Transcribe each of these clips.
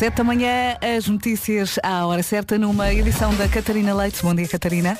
Sete da manhã, as notícias à hora certa numa edição da Catarina Leite. Bom dia, Catarina.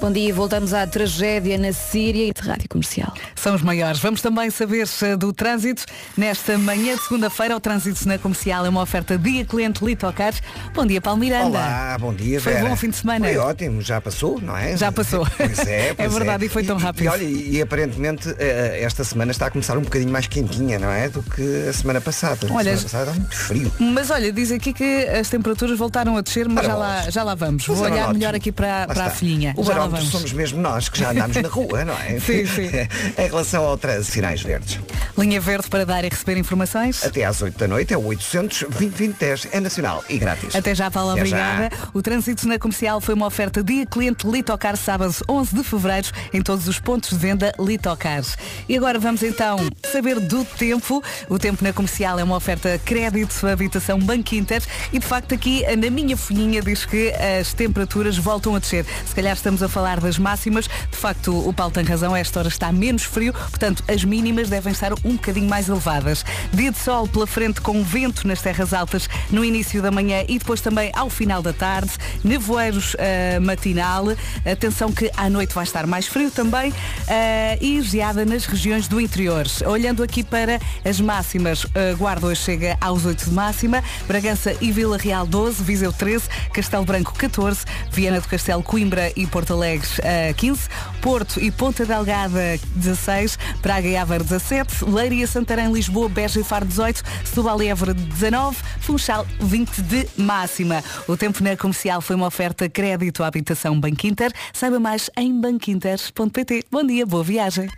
Bom dia, voltamos à tragédia na Síria e de rádio comercial. São os maiores. Vamos também saber do trânsito. Nesta manhã de segunda-feira, o trânsito na comercial é uma oferta dia cliente Litocar. Bom dia, Paulo Miranda. Olá, bom dia, Foi Vera. bom fim de semana. Foi ótimo, já passou, não é? Já passou. Pois é, pois É verdade, e foi tão rápido. E, olha, e aparentemente eh, esta semana está a começar um bocadinho mais quentinha, não é? Do que a semana passada. Olha, a semana passada está muito frio. Mas olha, diz aqui que as temperaturas voltaram a descer, mas já lá, já lá vamos. Mas Vou era olhar melhor aqui para, Lá para a filhinha. O já vamos. somos mesmo nós que já andamos na rua, não é? Sim, sim. em relação ao trânsito, sinais verdes. Linha verde para dar e receber informações. Até às 8 da noite é o 800 2010 é nacional e grátis. Até já, Paula, Até obrigada. já. O trânsito na comercial foi uma oferta dia cliente Litocar sábado 11 de fevereiro em todos os pontos de venda Litocar. E agora vamos então saber do tempo. O tempo na comercial é uma oferta crédito habitação Banco Inter e de facto aqui na minha folhinha diz que as temperaturas voltam a descer. Se calhar estamos a falar das máximas. De facto, o Paulo tem razão, esta hora está menos frio, portanto as mínimas devem estar um bocadinho mais elevadas. Dia de sol pela frente com vento nas terras altas no início da manhã e depois também ao final da tarde. Nevoeiros ah, matinal. Atenção que à noite vai estar mais frio também ah, e geada nas regiões do interior. Olhando aqui para as máximas, ah, Guarda hoje chega aos 8 de máxima, Bragança e Vila Real 12, Viseu 13, Castelo Branco 14, Viana do Castelo, Coimbra e Porto Alegre ah, 15, Porto e Ponta Delgada 16, Praga e Aveiro 17, Leiria, Santarém, Lisboa, Beja e Faro 18, Setúbal e Évora 19, Funchal 20 de máxima. O tempo na comercial foi uma oferta crédito à habitação Banco Inter. Saiba mais em banquinter.pt. Bom dia, boa viagem.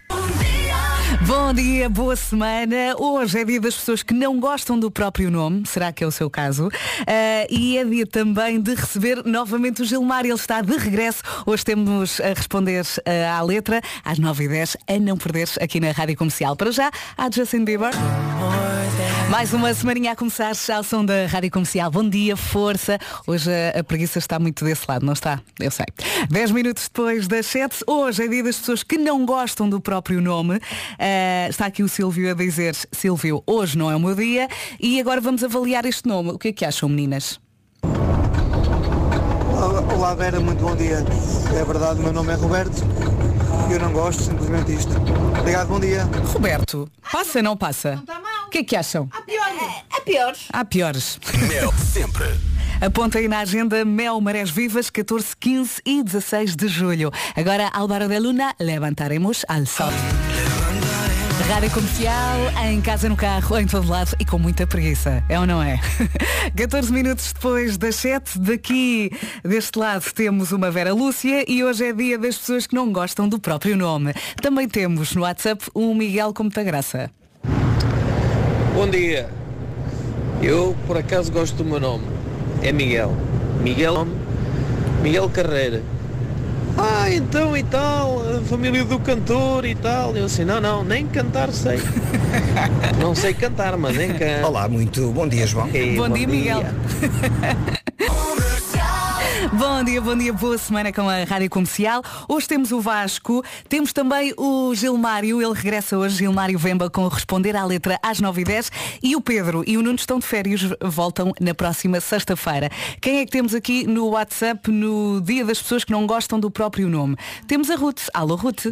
Bom dia, boa semana. Hoje é dia das pessoas que não gostam do próprio nome, será que é o seu caso? Ah, e é dia também de receber novamente o Gilmar, ele está de regresso. Hoje temos a responder ah, à letra, às 9h10, a não perderes aqui na Rádio Comercial. Para já, a Justin Bieber. Mais uma semaninha a começar ao som da Rádio Comercial. Bom dia, força. Hoje a, a preguiça está muito desse lado, não está? Eu sei. 10 minutos depois das 7, hoje é dia das pessoas que não gostam do próprio nome. Ah, está aqui o Silvio a dizer, Silvio, hoje não é o meu dia. E agora vamos avaliar este nome. O que é que acham, meninas? Olá Vera, muito bom dia. É verdade, o meu nome é Roberto e eu não gosto, simplesmente isto. Obrigado, bom dia. Roberto, passa ou não passa? O que é que acham? Há piores. Há piores. Mel, sempre. Aponta aí na agenda Mel Marés Vivas, 14, 15 e 16 de julho. Agora, Álvaro de Luna, levantaremos al sol. Rádio Comercial, em casa, no carro, em todo lado e com muita preguiça. É ou não é? 14 minutos depois das 7, daqui deste lado temos uma Vera Lúcia e hoje é dia das pessoas que não gostam do próprio nome. Também temos no WhatsApp um Miguel com muita graça. Bom dia. Eu por acaso gosto do meu nome. É Miguel. Miguel Miguel Carreira. Ah, então e tal, a família do cantor e tal. Eu assim, não, não, nem cantar sei. não sei cantar, mas nem canto. Olá, muito bom dia, João. Ok, Bom dia, Miguel. Bom dia, bom dia, boa semana com a Rádio Comercial. Hoje temos o Vasco, temos também o Gilmário, ele regressa hoje, Gilmário Vemba, com Responder à Letra às 9h10 e o Pedro e o Nuno estão de férias, voltam na próxima sexta-feira. Quem é que temos aqui no WhatsApp no dia das pessoas que não gostam do próprio nome? Temos a Ruth. Alô, Ruth.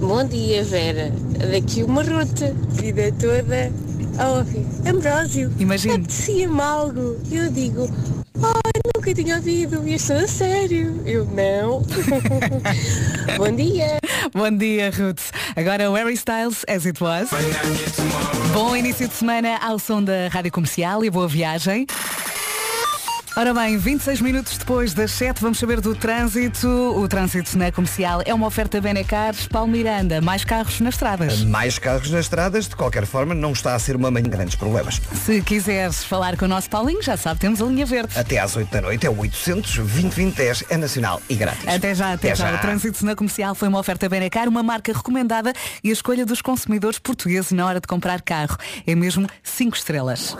Bom dia, Vera. Daqui uma ruta, vida toda ouvir. Ambrósio, Imagine. apetecia-me algo. Eu digo, ai, nunca tinha ouvido, estou a sério. Eu não. Bom dia. Bom dia, Ruth. Agora o Harry Styles, as it was. Bom início de semana ao som da Rádio Comercial e boa viagem. Ora bem, 26 minutos depois das 7, vamos saber do trânsito. O trânsito na comercial é uma oferta Benecar, Paulo Miranda, mais carros nas estradas. Mais carros nas estradas, de qualquer forma, não está a ser uma manhã de grandes problemas. Se quiseres falar com o nosso Paulinho, já sabe, temos a linha verde. Até às 8 da noite é o 800 2010 é nacional e grátis. Até já, até, já. O trânsito na comercial foi uma oferta Benecar, uma marca recomendada e a escolha dos consumidores portugueses na hora de comprar carro. É mesmo 5 estrelas.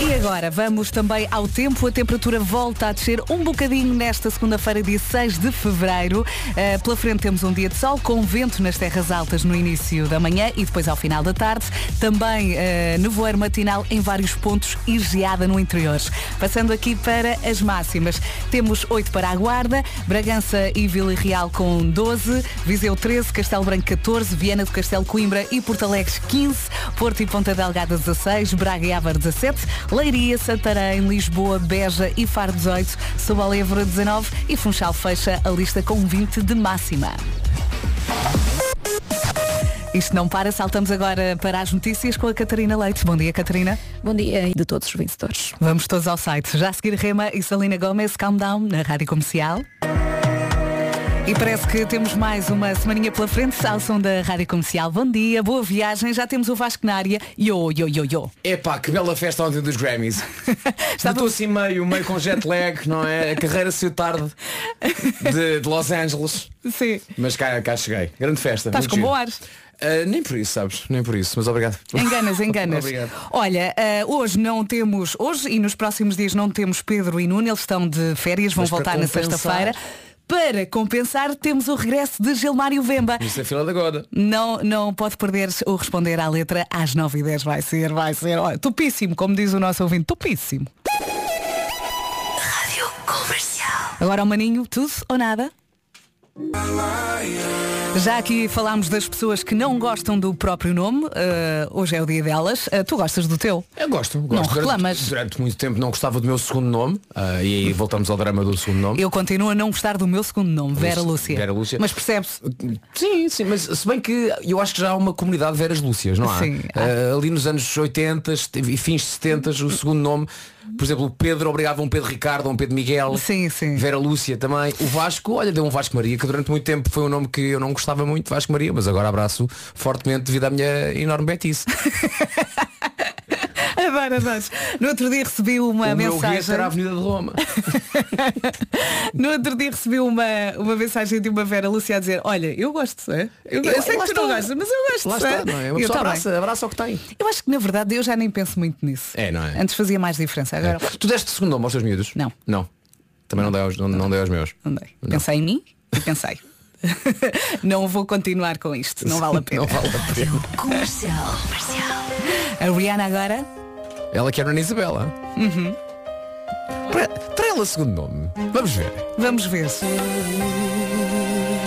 E agora vamos também ao tempo. A temperatura volta a descer um bocadinho nesta segunda-feira, dia 6 de fevereiro. Uh, pela frente temos um dia de sol com vento nas terras altas no início da manhã e depois ao final da tarde. Também uh, nevoeiro matinal em vários pontos e geada no interior. Passando aqui para as máximas. Temos 8 para a Guarda, Bragança e Vila Real com 12, Viseu 13, Castelo Branco 14, Viana do Castelo Coimbra e Porto Alegre 15, Porto e Ponta Delgada 16, Braga e Ávara 17, Leiria, Santarém, Lisboa, Beja e Faro 18, Sobalévora 19 e Funchal fecha a lista com 20 de máxima. Isto não para, saltamos agora para as notícias com a Catarina Leite. Bom dia, Catarina. Bom dia de todos os vencedores. Vamos todos ao site. Já a seguir Rema e Salina Gomes, Calm Down, na Rádio Comercial. E parece que temos mais uma semaninha pela frente, ao som da Rádio Comercial. Bom dia, boa viagem, já temos o Vasco na área. Yo, yo, yo, yo. Epá, que bela festa ontem dos Grammys. Estou assim meio, meio com jet lag, não é? A carreira saiu tarde de, de Los Angeles. Sim. Mas cá, cá cheguei. Grande festa. Estás com bom ar. Uh, nem por isso, sabes? Nem por isso, mas obrigado. Enganas, enganas. Obrigado. Olha, eh, hoje não temos, hoje e nos próximos dias não temos Pedro e Nuno, eles estão de férias, vão Mas voltar na sexta-feira. Para compensar, temos o regresso de Gilmário Vemba. Isso é fila da goda. Não, não pode perder o responder à letra às 9h10. Vai ser, vai ser. Olha, topíssimo, como diz o nosso ouvinte, topíssimo. Rádio Comercial. Agora o maninho, tudo ou nada? Já aqui falámos das pessoas que não gostam do próprio nome. eh, hoje é o dia delas. Eh, tu gostas do teu? Eu gosto, gosto. Não Durante- reclamas? Durante, muito tempo não gostava do meu segundo nome. ah, e aí voltamos ao drama do segundo nome. Eu continuo a não gostar do meu segundo nome, Vera Lúcia. Vera Lúcia. Mas percebe-se? Sim, sim, mas se bem que eu acho que já há uma comunidade de Veras Lúcias, não há? Sim, ali nos anos 80 e fins de 70 o segundo nome, por exemplo, o Pedro obrigava um Pedro Ricardo, um Pedro Miguel. Sim, sim. Vera Lúcia também. O Vasco, olha, deu um Vasco Maria, que durante muito tempo foi um nome que eu não gostava muito, Vasco Maria, mas agora abraço fortemente devido à minha enorme betice. Adoro, adoro. No outro dia recebi uma o meu mensagem. será a Avenida de Roma. No outro dia recebi uma, uma mensagem de uma Vera Lúcia a dizer, olha, eu gosto, é? Eu, eu Eu- sei que tu não está. gostas, mas eu gosto. Lá é? está, não é? Uma pessoa "Tá bem." abraça, abraça o que tem. Eu acho que na verdade eu já nem penso muito nisso. É, não é? Antes fazia mais diferença. Agora Tu deste segundo aos teus miúdos? Não. Não. Também não dei aos, não, não dei aos meus. não dei. Pensei em mim e pensei. não vou continuar com isto, não vale a pena. Não vale a pena. Comercial. Comercial. A Rihanna agora? Ela quer Ana Isabela. Uhum. Para, para ela segundo nome. Vamos ver. Vamos ver.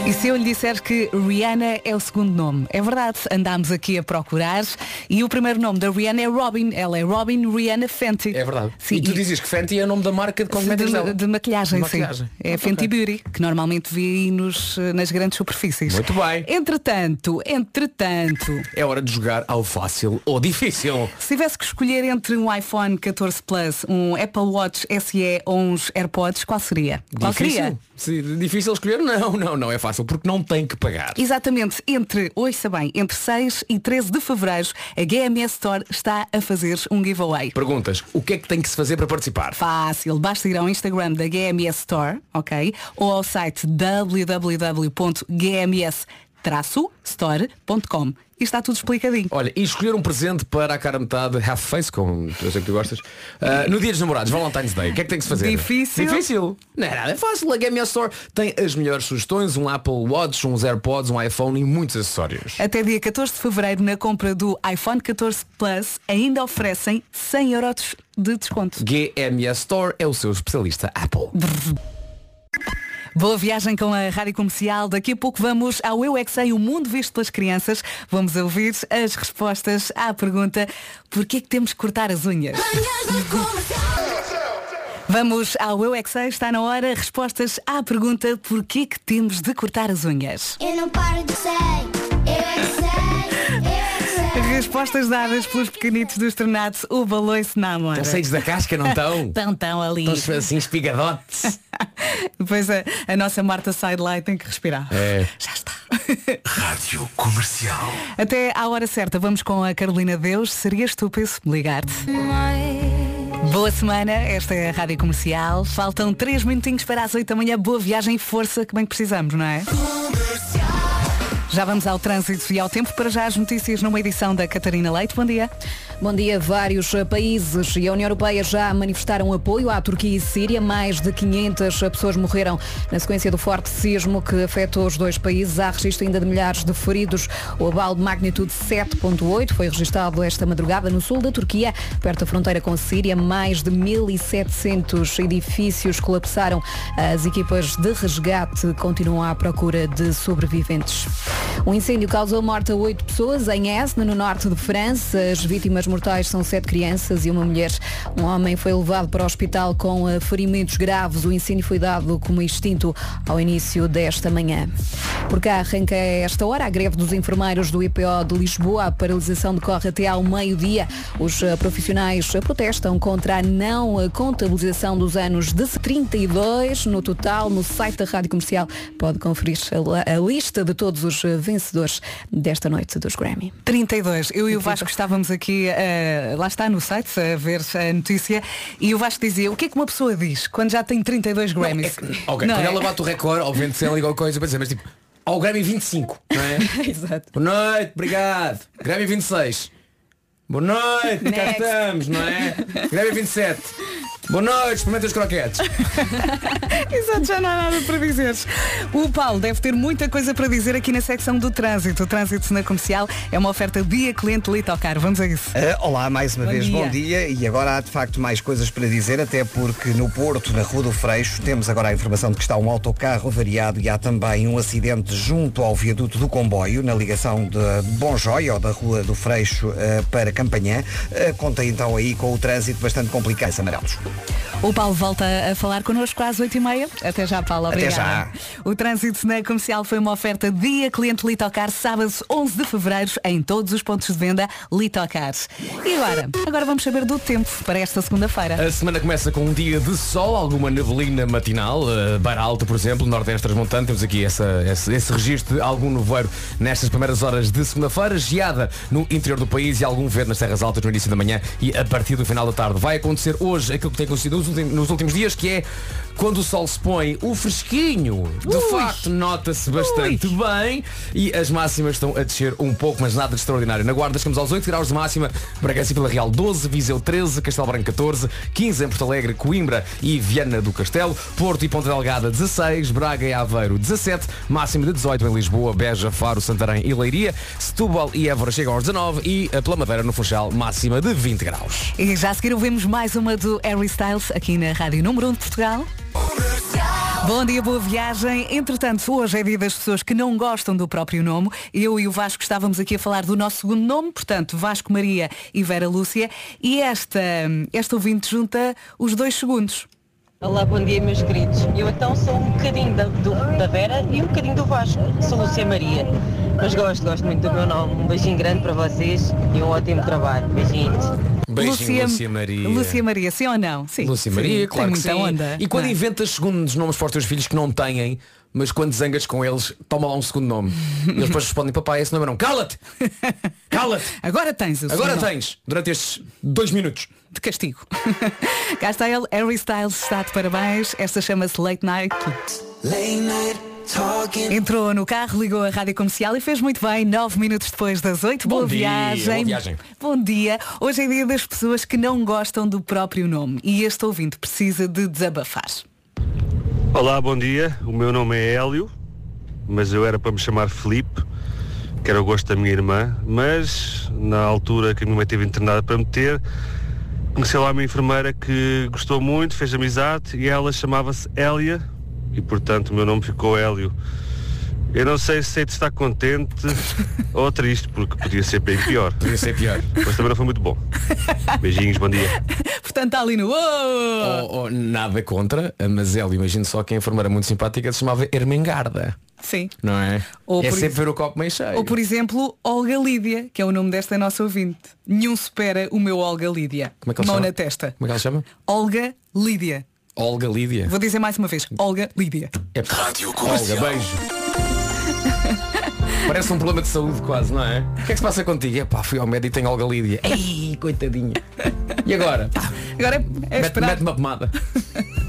E se eu lhe disser que Rihanna é o segundo nome? É verdade, andámos aqui a procurar e o primeiro nome da Rihanna é Robin. Ela é Robin Rihanna Fenty. É verdade. Sim, e tu e- dizes que Fenty é o nome da marca de cosméticos de, de maquilhagem, De maquilhagem. sim. É Ah, Fenty ok. Beauty, que normalmente aí nos, nas grandes superfícies. Muito bem. Entretanto, entretanto, É hora de jogar ao fácil ou difícil. se tivesse que escolher entre um iPhone 14 Plus, um Apple Watch SE ou uns AirPods, qual seria? Qual? Difícil? Difícil escolher? Não, não, não é fácil, porque não tem que pagar. Exatamente, entre, ouça bem, entre 6 e 13 de Fevereiro, a GMS Store está a fazer um giveaway. Perguntas, o que é que tem que se fazer para participar? Fácil, basta ir ao Instagram da GMS Store, ok? Ou ao site www.gms-store.com e está tudo explicadinho. Olha, e escolher um presente para a cara metade half face, como eu sei que tu gostas, ah, no dia dos namorados, Valentine's Day, o que é que tem que se fazer? Difícil. Difícil. Não é nada, fácil. A Game Store tem as melhores sugestões, um Apple Watch, uns AirPods, um iPhone e muitos acessórios. Até dia 14 de Fevereiro, na compra do iPhone 14 Plus, ainda oferecem 100 euros de desconto. GMS Store é o seu especialista Apple. Boa viagem com a Rádio Comercial. Daqui a pouco vamos ao Eu é Sei, o mundo visto pelas crianças. Vamos ouvir as respostas à pergunta Porquê que temos que cortar as unhas? Vamos ao Eu é Sei, está na hora. Respostas à pergunta Porquê que temos de cortar as unhas? Eu não paro de sei, eu é que sei, Respostas dadas pelos pequenitos do Estrenato, o baloiço na amora. Estão saios da casca, não estão? Estão, estão ali. Estão assim espigadotes. Depois a, a nossa Marta sai de lá e tem que respirar. É. Já está. Rádio Comercial. Até à hora certa, vamos com a Carolina Deus. Seria estúpido ligar-te. Boa semana, esta é a Rádio Comercial. Faltam 3 minutinhos para as 8 da manhã. Boa viagem e força que bem que precisamos, não é? Já vamos ao trânsito e ao tempo para já as notícias numa edição da Catarina Leite. Bom dia. Bom dia. Vários eh, países e a União Europeia já manifestaram apoio à Turquia e Síria. Mais de 500 pessoas morreram na sequência do forte sismo que afetou os dois países. Há registro ainda de milhares de feridos. O abalo de magnitude 7.8 foi registado esta madrugada no sul da Turquia, perto da fronteira com a Síria. Mais de 1.700 edifícios colapsaram. As equipas de resgate continuam à procura de sobreviventes. O incêndio causou morte a oito pessoas em Esne, no norte de França. As vítimas mortais são sete crianças e uma mulher. Um homem foi levado para o hospital com eh, ferimentos graves. O incêndio foi dado como extinto ao início desta manhã. Por cá arranca esta hora a greve dos enfermeiros do IPO de Lisboa. A paralisação decorre até ao meio-dia. Os eh, profissionais protestam contra a não eh, contabilização dos anos de 32 no total. No site da Rádio Comercial pode conferir a, lista de todos os eh, vencedores desta noite dos Grammy. 32. Eu e o Vasco estávamos aqui, eh, lá está no site, a ver a notícia, e o Vasco dizia, o que é que uma pessoa diz quando já tem 32 Grammys? Ok, Não quando é? ela bate o recorde, obviamente se ela liga coisa para dizer, mas tipo, ao Grammy 25, não é? Exato. Boa noite, obrigado. Grammy 26. Boa noite, cá Next. estamos, não é? Grammy 27. Boa noite, experimenta os croquetes. Exato, já não há nada para dizer. O Paulo deve ter muita coisa para dizer aqui na secção do trânsito. O trânsito na comercial é uma oferta dia cliente Litocar. Vamos a isso. Ah, olá, mais uma Bom vez, dia. bom dia. E agora há de facto mais coisas para dizer, até porque no Porto, na Rua do Freixo, temos agora a informação de que está um autocarro variado e há também um acidente junto ao viaduto do comboio, na ligação de Bom Joia, ou da Rua do Freixo ah, para Campanhã. Ah, conta então aí com o trânsito bastante complicado, amarelos. O Paulo volta a falar connosco às 8h30. Até já, Paulo. Até Obrigada. já. O trânsito na comercial foi uma oferta dia cliente Litocar, sábado 11 de fevereiro, em todos os pontos de venda Litocar. E agora? Agora vamos saber do tempo para esta segunda-feira. A semana começa com um dia de sol, alguma neblina matinal, uh, Beira Alta, por exemplo, Nordeste Transmontano, temos aqui essa, esse, esse registro de algum nevoeiro nestas primeiras horas de segunda-feira, geada no interior do país e algum vento nas terras altas no início da manhã e a partir do final da tarde. Vai acontecer hoje aquilo que tem acontecido nos últimos, dias, que é quando o sol se põe, o fresquinho, de Ui. facto, nota-se bastante bem. E as máximas estão a descer um pouco, mas nada de extraordinário. Na Guarda chegamos aos 8 graus de máxima, Bragança e Vila Real 12, Viseu 13, Castelo Branco 14, 15 em Porto Alegre, Coimbra e Viana do Castelo, Porto e Ponta Delgada 16, Braga e Aveiro 17, máxima de 18 em Lisboa, Beja, Faro, Santarém e Leiria, Setúbal e Évora chegam aos 19 e a pela Madeira no Funchal máxima de 20 graus. E já a seguir ouvimos mais uma do Harry Styles aqui na Rádio Número 1 de Portugal. Bom dia, boa viagem. Entretanto, hoje é dia das pessoas que não gostam do próprio nome. Eu e o Vasco estávamos aqui a falar do nosso segundo nome, portanto, Vasco Maria e Vera Lúcia. E esta, esta ouvinte junta os dois segundos. Olá, bom dia meus queridos. Eu então sou um bocadinho da, do- da Vera e um bocadinho do Vasco. Sou Lúcia Maria. Mas gosto, gosto muito do meu nome. Um beijinho grande para vocês e um ótimo trabalho. Beijinhos. Beijinho, Lúcia, Maria. Lúcia Maria, sim ou não? Sim. Lúcia Sim, Maria, tem claro que muita sim. onda. E quando não é? inventas segundos nomes para os teus filhos que não têm, mas quando zangas com eles, toma lá um segundo nome. E eles depois respondem, papai, esse nome não. Cala-te! Cala-te! Agora tens o Agora tens, durante estes dois minutos. De castigo. Cá está ele, Harry Styles está de parabéns. Esta chama-se Late Night. Entrou no carro, ligou a rádio comercial e fez muito bem, nove minutos depois das oito. Bom boa, dia, viagem. boa viagem. Bom dia. Hoje é dia das pessoas que não gostam do próprio nome e este ouvinte precisa de desabafar. Olá, bom dia. O meu nome é Hélio, mas eu era para me chamar Felipe, que era o gosto da minha irmã, mas na altura que a minha mãe esteve internada para me ter, conheci lá uma enfermeira que gostou muito, fez amizade e ela chamava-se Hélia e portanto o meu nome ficou Hélio. Eu não sei se sei de estar contente ou triste, porque podia ser bem pior. Podia ser pior. Mas também não foi muito bom. Beijinhos, bom dia. Portanto, está ali no. Oh! Oh, oh, nada contra, mas ela, imagino só que a enfermeira muito simpática se chamava Ermengarda. Sim. Não é? Ou é sempre ver o copo meio cheio. Ou por exemplo, Olga Lídia, que é o nome desta nossa ouvinte. Nenhum supera o meu Olga Lídia. Como é que Mão chama? na testa. Como é que ela chama? Olga Lídia. Olga Lídia. Vou dizer mais uma vez. Olga Lídia. É Olga, beijo. Parece um problema de saúde quase, não é? O que é que se passa contigo? É pá, fui ao médico e tenho Olga Lídia. Ei, coitadinha. E agora? Agora é, é Mete- esperar. Mete uma pomada.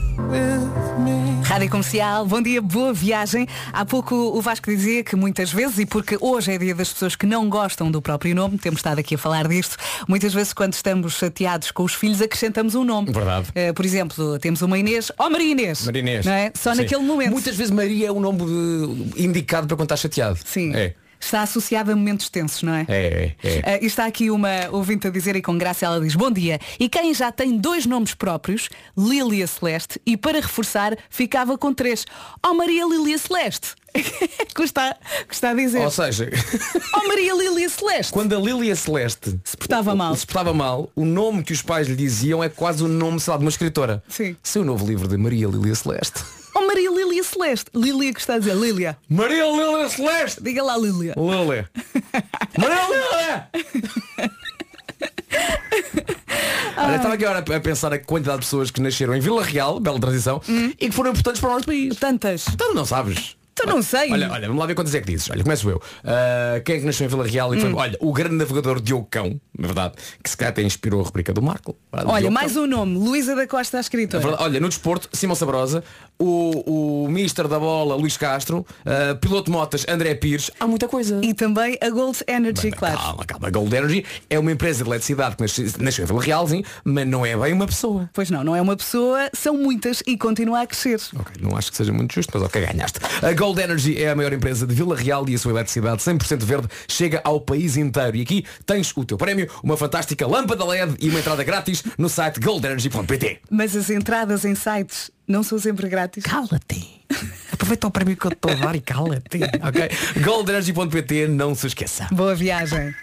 Rádio Comercial, bom dia, boa viagem. Há pouco o Vasco dizia que muitas vezes, e porque hoje é dia das pessoas que não gostam do próprio nome, temos estado aqui a falar disto, muitas vezes quando estamos chateados com os filhos acrescentamos um nome. Verdade. Eh, por exemplo, temos uma Inês, ó Maria Inês. Maria Inês. Não é? Só Sim. naquele momento. Muitas vezes Maria é o nome eh, indicado para quando está chateado. Sim. É. Está associado a momentos tensos, não é? É, é, e está aqui uma ouvinte a dizer e com graça ela diz Bom dia, e quem já tem dois nomes próprios Lília Celeste e para reforçar ficava com três Oh Maria Lília Celeste Custa, custa a dizer Ou seja, Oh Maria Lília Celeste quando a Lília Celeste se portava mal. se portava mal, o nome que os pais lhe diziam é quase o nome, sei lá, de uma escritora. Sim. Seu novo livro de Maria Lília Celeste. Oh Maria Lília Celeste Lília que está a dizer Lília Maria Lília Celeste! Diga lá Lília Lília. Maria Lília! Olha, estava aqui agora a pensar a quantidade de pessoas que nasceram em Vila Real, bela tradição, e que foram importantes para o nosso país. Tantas Então não sabes. Tu não sei Olha, olha, vamos lá ver quantas é que dizes. Olha, começo eu. Ah, quem é que nasceu em Vila Real e foi. Olha, o grande navegador Diogo Cão, na verdade, que se calhar até inspirou a rubrica do Marco. Olha, mais um nome Luísa da Costa a escritora É verdade. Olha, no desporto, Simão Sabrosa, o, o Mister da Bola, Luís Castro, ah, piloto de motas, André Pires, há muita coisa. E também a Gold Energy, claro Calma, calma. A Gold Energy é uma empresa de eletricidade que nasceu, nasceu em Vila Real, sim, mas não é bem uma pessoa. Pois não, não é uma pessoa, são muitas e continua a crescer Ok, não acho que seja muito justo, mas ok, ganhaste. A Gold Energy é a maior empresa de Vila Real e a sua eletricidade 100% verde chega ao país inteiro. E aqui tens o teu prémio, uma fantástica lâmpada LED e uma entrada grátis no site goldenergy.pt. Mas as entradas em sites não são sempre grátis. Cala-te. Aproveita o prémio que eu estou a dar e cala-te. ok? Goldenergy.pt, não se esqueça. Boa viagem.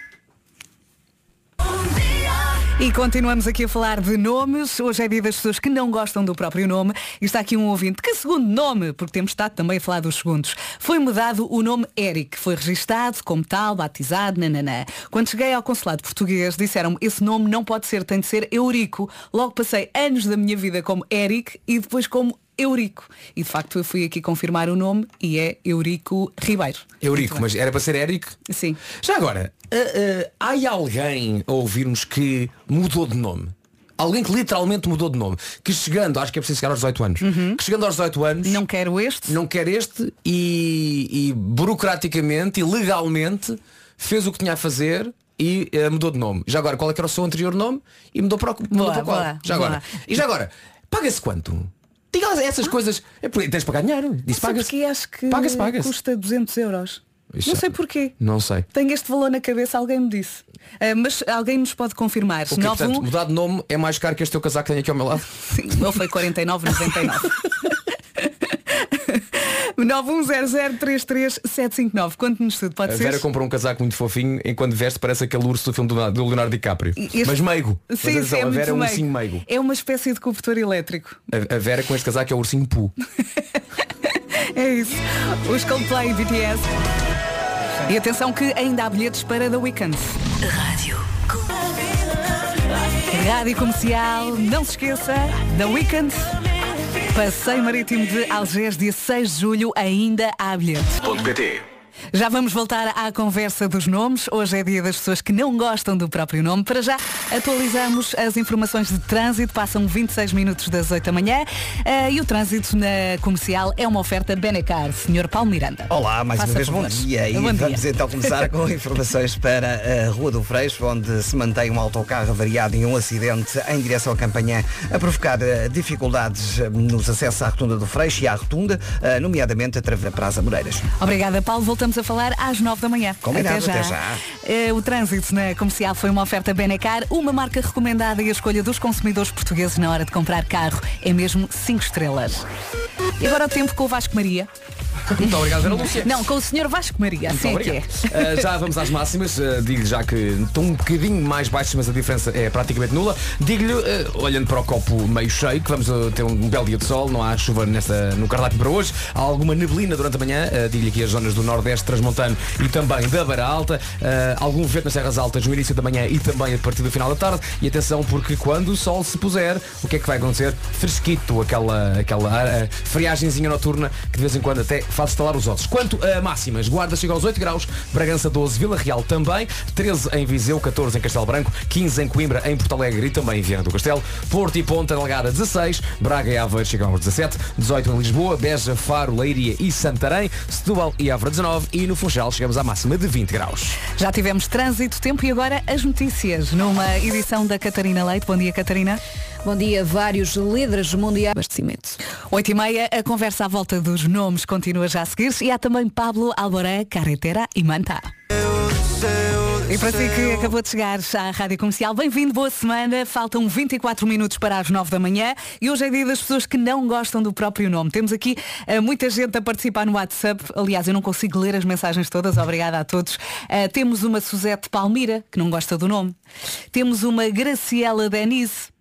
E continuamos aqui a falar de nomes. Hoje é dia das pessoas que não gostam do próprio nome. E está aqui um ouvinte. Que segundo nome? Porque temos estado também a falar dos segundos. Foi mudado o nome Eric. Foi registado como tal, batizado, nananã. Quando cheguei ao consulado português, disseram-me esse nome não pode ser, tem de ser Eurico. Logo passei anos da minha vida como Eric e depois como Eurico. E de facto eu fui aqui confirmar o nome e é Eurico Ribeiro. Eurico, mas era para ser Eric? Sim. Já agora, ah, ah, há alguém a ouvir-nos que mudou de nome? Alguém que literalmente mudou de nome. Que chegando, acho que é preciso chegar aos 18 anos. Que chegando aos 18 anos. Não quero este. não quer este e, e burocraticamente e legalmente fez o que tinha a fazer e eh, mudou de nome. Já agora, qual é que era o seu anterior nome? E mudou para, o- mudou Boa, para qual? boa, já boa. agora. E já agora, paga-se quanto? Diga essas coisas. É porque tens de pagar dinheiro. Isso Só paga-se. porque acho que Paga-se, paga-se. custa 200 euros. Isso não é- sei porquê. Não sei. Tenho este valor na cabeça, alguém me disse. Ah, mas alguém nos pode confirmar. O quê? Portanto, 91 mudar de nome é mais caro que este teu casaco que tenho aqui ao meu lado. Sim, o meu foi 49,99. 910033759. Conte-nos tudo, pode A ser? Vera comprou um casaco muito fofinho enquanto veste parece aquele urso do filme do, do Leonardo DiCaprio. Este- Mas meigo. Mas Sim, atenção, sim, é a muito Vera é um meigo. ursinho meigo. É uma espécie de cobertor elétrico. A, a Vera com este casaco é o ursinho pu. É isso. Os Coldplay BTS. E atenção que ainda há bilhetes para The Weeknd. Rádio. Rádio Comercial, não se esqueça, The Weeknd. Passeio Marítimo de Algés, dia 6 de julho, ainda há PT. Já vamos voltar à conversa dos nomes. Hoje é dia das pessoas que não gostam do próprio nome. Para já, atualizamos as informações de trânsito. Passam 26 minutos das 8 da manhã. Eh, e o trânsito na comercial é uma oferta Benecar. Senhor Paulo Miranda. Olá, mais Faça uma vez bom dia. E Bom dia. vamos então começar com informações para a Rua do Freixo, onde se mantém um autocarro avariado em um acidente em direção à campanha a provocar eh, dificuldades eh, nos acessos à rotunda do Freixo e à rotunda, eh, nomeadamente através da Praça Moreiras. Obrigada, Paulo. Voltamos a falar às 9 da manhã. Combinado, até já. até já. Eh, o trânsito na comercial foi uma oferta Benecar, uma marca recomendada e a escolha dos consumidores portugueses na hora de comprar carro é mesmo 5 estrelas. E agora o tempo com o Vasco Maria. Muito obrigado, Vera Lúcia. Não, com o senhor Vasco Maria, assim é que é. Uh, já vamos às máximas. Uh, Digo-lhe já que estão um bocadinho mais baixas, mas a diferença é praticamente nula. Digo-lhe, uh, olhando para o copo meio cheio, que vamos ter um belo dia de sol, não há chuva nesta, no cardápio para hoje. Há alguma neblina durante a manhã. Digo-lhe aqui as zonas do Nordeste, Transmontano e também da Beira Alta. Algum vento nas Serras Altas no início da manhã e também a partir do final da tarde. E atenção, porque quando o sol se puser, o que é que vai acontecer? Fresquito, aquela, aquela uh, friagenzinha noturna que de vez em quando até faz estalar os ossos. Quanto a máximas, Guarda chega aos 8 graus, Bragança 12, Vila Real também, 13 em Viseu, 14 em Castelo Branco, 15 em Coimbra, em Porto Alegre e também em Viana do Castelo, Porto e Ponta Delgada 16, Braga e Aveiro chegam aos 17, 18 em Lisboa, Beja, Faro, Leiria e Santarém, Setúbal e Évora 19 e no Funchal chegamos à máxima de 20 graus. Já tivemos trânsito, tempo e agora as notícias numa edição da Catarina Leite. Bom dia, Catarina. Bom dia, vários líderes mundiais abastecimento. 8 e meia, a conversa à volta dos nomes continua já a seguir e há também Pablo Alboré, Carretera e Manta. E para si que acabou de chegar à Rádio Comercial, bem-vindo, boa semana. Faltam 24 minutos para as 9 da manhã e hoje é dia das pessoas que não gostam do próprio nome. Temos aqui uh, muita gente a participar no WhatsApp. Aliás, eu não consigo ler as mensagens todas, obrigada a todos. Uh, temos uma Suzete Palmira, que não gosta do nome. Temos uma Graciela Denise.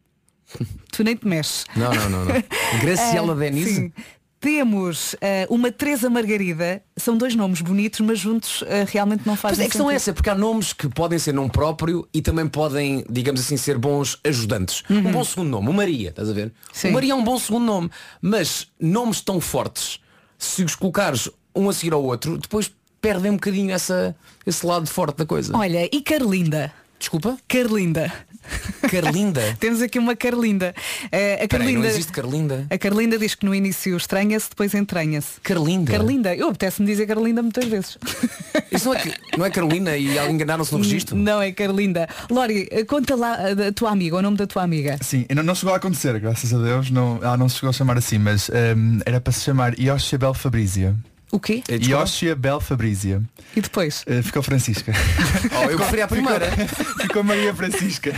tu nem te mexes. Não, não, não. não. Graciela Uh, Denise? sim. Temos uh, uma Teresa Margarida, são dois nomes bonitos, mas juntos uh, realmente não fazem a questão é essa, porque há nomes que podem ser nome próprio e também podem, digamos assim, ser bons ajudantes. Um bom segundo nome, o Maria, estás a ver? Uhum. Sim. O Maria é um bom segundo nome, mas nomes tão fortes, se os colocares um a seguir ao outro, depois perdem um bocadinho essa, esse lado forte da coisa. Olha, e Carlinda? Desculpa? Carlinda. Carlinda? Temos aqui uma Carlinda. Uh, a Peraí, Carlinda. não existe Carlinda? A Carlinda diz que no início estranha-se, depois entranha-se. Carlinda? Carlinda. Eu apetece-me dizer Carlinda muitas vezes. Isso não é, não é Carolina e enganaram-se no registro? Não é Carlinda. Lori, uh, conta lá uh, da tua amiga, o nome da tua amiga. Sim, não, não chegou a acontecer, graças a Deus. Não, ela não se chegou a chamar assim, mas ehm, era para se chamar Yoshia Bel Fabrizia. O quê? Yoshia Bel Fabrizia. E depois? Eh, ficou Francisca. Oh, eu preferia a primeira. Ficou, ficou Maria Francisca.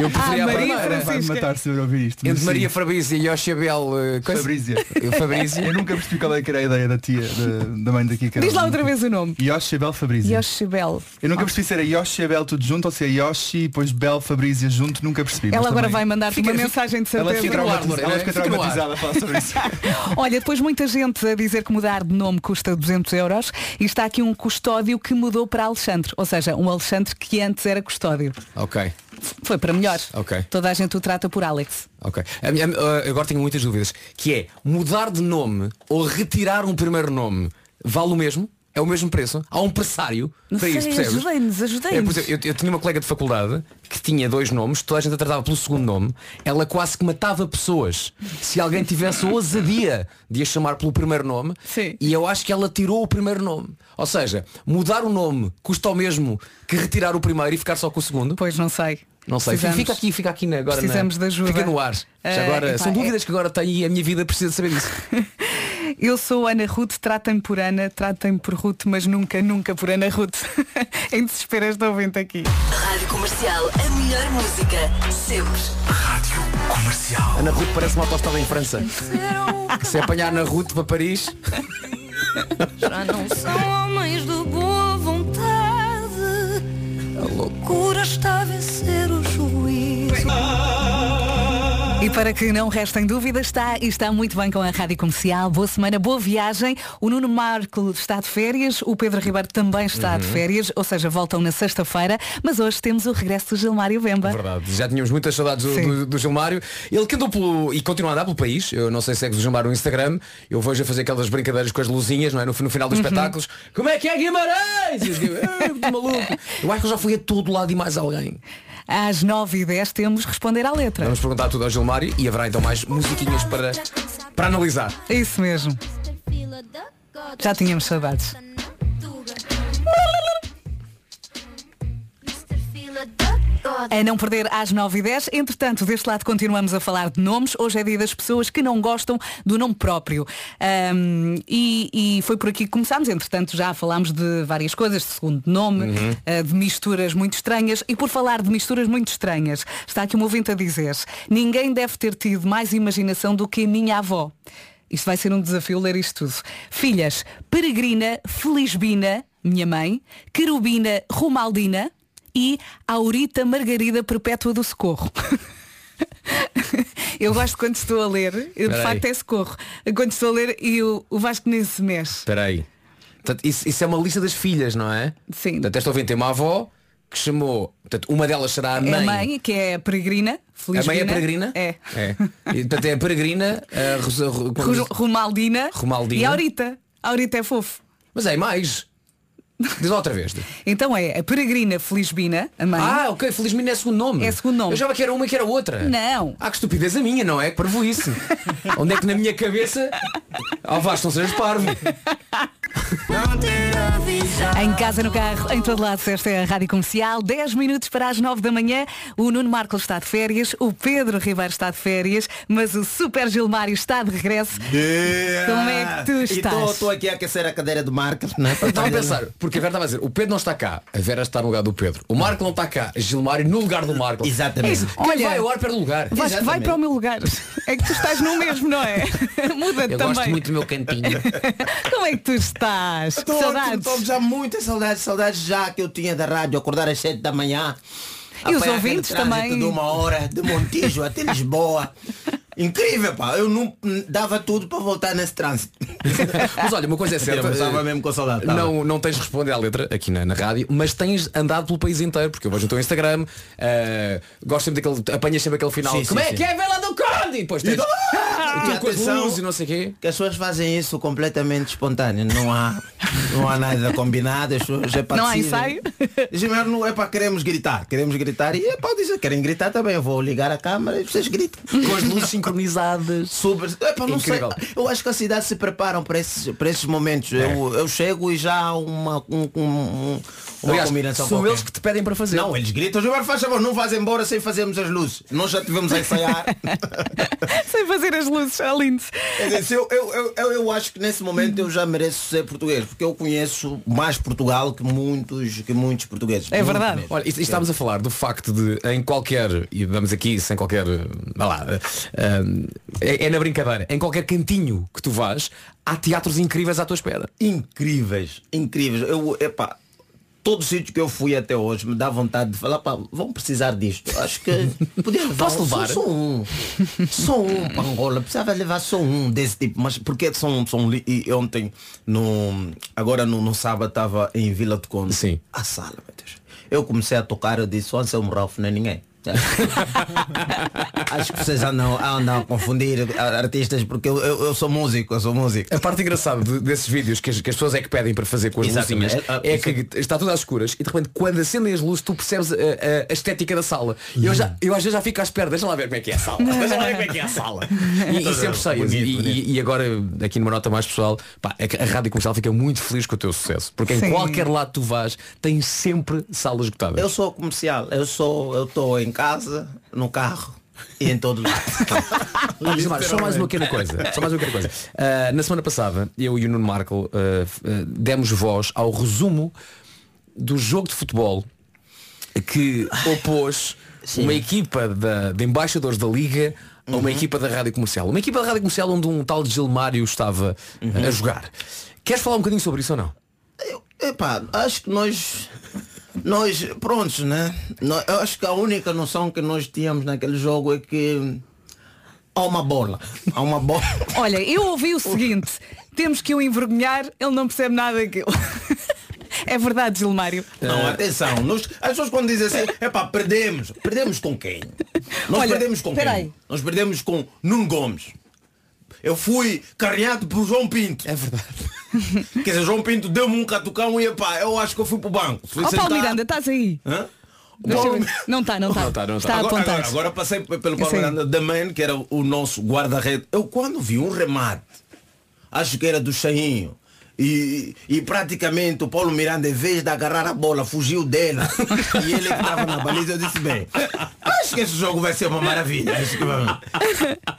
Eu preferia Ah, a Maria primeira. Vai-me matar se eu ouvir isto. Entre sim. Maria Fabrício e Yoshibel uh, Fabrizia. Fabrício. Eu nunca percebi qual é que era a ideia da tia, da, da mãe daqui. Diz lá outra vez o nome. Yoshia Bel Fabrizia. Yoshibel. Eu nunca percebi se era Yoshi e Bel tudo junto ou se é Yoshi e depois Bel Fabrizia junto, nunca percebi. Ela agora também- vai mandar-te uma mensagem de Ela certeza. fica no ar, traumatizada, ela fica fica ar. traumatizada a falar sobre isso. Olha, depois muita gente a dizer que mudar de nome custa 200 euros e está aqui um custódio que mudou para Alexandre, ou seja, um Alexandre que antes era custódio. Ok, Foi para melhor. ok. Toda a gente o trata por Alex. Ok. A minha- agora tenho muitas dúvidas. Que é mudar de nome ou retirar um primeiro nome vale o mesmo? É o mesmo preço? Há um pressário Não para sei, isso, percebes? ajudem-nos, É, ajudem-nos. por exemplo, eu, eu tinha uma colega de faculdade que tinha dois nomes, toda a gente a tratava pelo segundo nome, ela quase que matava pessoas se alguém tivesse a ousadia de a chamar pelo primeiro nome Sim. e eu acho que ela tirou o primeiro nome. Ou seja, mudar o nome custa o mesmo que retirar o primeiro e ficar só com o segundo? Pois não sei. Não sei, Precisamos- fica aqui, fica aqui agora Precisamos na, de ajuda. Fica no ar. Já Eh, agora, epá, são é- dúvidas que agora tenho e a minha vida precisa de saber disso. Eu sou Ana Ruth, tratem por Ana, tratem por Ruth, mas nunca, nunca por Ana Ruth. em desespero esta ouvinte aqui. Rádio Comercial, a melhor música, sempre. Rádio Comercial. Ana Ruth parece uma autostrada em França. Se apanhar na Ruth para Paris, Já não são homens de boa E para que não restem dúvidas, está e está muito bem com a Rádio Comercial. Boa semana, boa viagem. O Nuno Marco está de férias, o Pedro Ribeiro também está de Uhum. férias, ou seja, voltam na sexta-feira, mas hoje temos o regresso do Gilmário Vemba. verdade, já tínhamos muitas saudades do, do, do Gilmário. Ele que andou pelo, e continua a andar pelo país. Eu não sei se é que o Gilmário no Instagram. Eu vejo a fazer aquelas brincadeiras com as luzinhas, não é? No, no final dos Uhum. espetáculos. Como é que é Guimarães? Eu digo, "Ah, maluco. Eu acho que eu já fui a todo lado e mais alguém. Às 9h10 temos responder à letra. Vamos perguntar tudo ao Gilmário e haverá então mais musiquinhas para, para analisar. É isso mesmo. Já tínhamos saudades. A não perder às 9h10. Entretanto, deste lado continuamos a falar de nomes. Hoje é dia das pessoas que não gostam do nome próprio. Ahm, e, e foi por aqui que começámos. Entretanto, já falámos de várias coisas, de segundo nome, Uhum. ah, de misturas muito estranhas. E por falar de misturas muito estranhas, está aqui um ouvinte a dizer ninguém deve ter tido mais imaginação do que a minha avó. Isto vai ser um desafio ler isto tudo. Filhas, Peregrina, Felisbina, minha mãe, Querubina, Romaldina e Aurita Margarida Perpétua do Socorro. Eu gosto quando estou a ler, eu, de facto é socorro. Quando estou a ler e o, o Vasco nem se mexe. Espera aí. Portanto, isso, isso é uma lista das filhas, não é? Sim. Portanto, esta ouvinte tem uma avó que chamou. Portanto, uma delas será a É mãe. a mãe, que é a Peregrina, A Felisbina. mãe é peregrina? É. É. E, portanto, é a peregrina, a Rosa- Ro- Ru- Romaldina, Romaldina. e Aurita. Aurita é fofo. Mas é mais. Diz outra vez. Então é a peregrina Felizbina, a mãe. Ah, ok, Felizmente é segundo nome. É segundo nome. Eu já que era uma e que era outra. Não. Ah, que estupidez a minha, não é? Que parvoíce. Onde é que na minha cabeça. Ah, vais, não sejas parvo. Em casa, no carro, em todo lado, esta é a Rádio Comercial. 10 minutos para as 9 da manhã. O Nuno Marcos está de férias, o Pedro Ribeiro está de férias, mas o Super Gilmário está de regresso. Como é que tu estás? Estou aqui a aquecer a cadeira do Marcos, né? Eu estava a pensar, porque a Vera estava a dizer, o Pedro não está cá, a Vera está no lugar do Pedro. O Marco não está cá, Gilmário no lugar do Marco. Exatamente. É isso. Quem Olha, vai agora perde o lugar. Vasco, vai para o meu lugar. É que tu estás no mesmo, não é? Muda Eu também. gosto muito do meu cantinho. Como é que tu estás? Estou Saudades. Estou já muitas saudades, saudades já que eu tinha da rádio, acordar às 7 da manhã. E os ouvintes também. De uma hora, de Montijo até Lisboa. Incrível, pá. Eu não dava tudo para voltar nesse trânsito. Mas olha, uma coisa é certa. Eu estava eh, mesmo com saudade. tava. Não, não tens de responder à letra aqui na, na rádio, mas tens andado pelo país inteiro, porque eu vejo o teu Instagram, eh, gosto sempre daquele, apanhas sempre aquele final. Sim, Como sim, é sim. que é a vela do Conde? E depois tens E tudo com as atenção, e não sei o quê. Que as pessoas fazem isso completamente espontâneo. Não há, não há nada combinado. As pessoas é para Não há ensaio? Não é para queremos gritar. Queremos gritar. E é para dizer, querem gritar também. Eu vou ligar a câmara e vocês gritam. Com as luzes sincronizadas. Super. Epá, não sei. Incrível. Eu acho que a cidade se preparam para esses, para esses momentos. Eu, eu chego e já há uma, um, um, uma Aliás, são qualquer. eles que te pedem para fazer. Não, eles gritam, agora faz favor, não vás embora sem fazermos as luzes. Nós já tivemos a ensaiar. Sem fazer as luzes, é lindo. Eu, eu, eu, eu, acho que nesse momento eu já mereço ser português, porque eu conheço mais Portugal que muitos, que muitos portugueses. É verdade. mesmo. Olha, e, e estávamos a falar do facto de em qualquer, e vamos aqui sem qualquer, vá lá, eh, eh, é, é na brincadeira, em qualquer cantinho que tu vás, há teatros incríveis à tua espera. Incríveis, incríveis. Eu, epá, todo sítio que eu fui até hoje me dá vontade de falar, pá, vão precisar disto. Acho que podia levar, Posso um- só- levar? Só, um. Só um para Angola. Precisava levar só um desse tipo. Mas porque são, são e ontem, no, agora no, no sábado estava em Vila de Conde. Sim. A sala, meu Deus. Eu comecei a tocar, eu disse, o Anselmo Ralph não é ninguém. Acho que vocês andam, andam a confundir artistas porque eu, eu, eu sou músico, eu sou músico. A parte engraçada de- desses vídeos que as, que as pessoas é que pedem para fazer com as Exatamente. luzinhas É, é, ah, que está tudo às escuras e de repente quando acendem as luzes tu percebes a, a- a estética da sala. E eu, já, eu às vezes já fico à espera, deixa lá ver como é que é a sala. Deixa lá ver como é que é a sala. E, e sempre sei. Bonito, E, bonito. e- e agora, aqui numa nota mais pessoal, pá, é a rádio comercial fica muito feliz com o teu sucesso. Porque em Sim. qualquer lado tu vais, tens sempre salas esgotadas. Eu sou comercial, eu sou, eu estou em casa, no carro e em todo lado. Gilmar, só mais uma pequena coisa. Só mais uma pequena coisa. Ah, na semana passada, eu e o Nuno Marco f- ah, demos voz ao resumo do jogo de futebol que opôs uma equipa da, de embaixadores da Liga a uma equipa da Rádio Comercial. Uma equipa da Rádio Comercial onde um tal Gilmário estava ah, a jogar. Queres falar um bocadinho sobre isso ou não? Epá, acho que nós, nós, prontos, né? Nós- eu acho que a única noção que nós tínhamos naquele jogo é que há uma bola. Há uma bola. Olha, eu ouvi o seguinte, temos que o envergonhar, ele não percebe nada daquilo. É verdade, Gilmário. Não, atenção. Nós, as pessoas quando dizem assim, epá, perdemos. Perdemos com quem? Nós Olha, perdemos com peraí. quem? Nós perdemos com Nuno Gomes. Eu fui carreado por João Pinto. É verdade. Quer dizer, João Pinto deu-me um catucão e epá, eu acho que eu fui pro banco. Fui Ó Paulo sentar- Miranda, estás aí? Hã? O Paulo- ver. Não está, não está. Não tá, não tá. Está agora, apontado. agora, agora passei pelo Paulo. Miranda da Man, que era o nosso guarda-rede. Eu quando vi um remate, acho que era do Chainho. E, e praticamente o Paulo Miranda, em vez de agarrar a bola, fugiu dela. e ele que estava na baliza, eu disse bem, acho que esse jogo vai ser uma maravilha. Acho que vamos.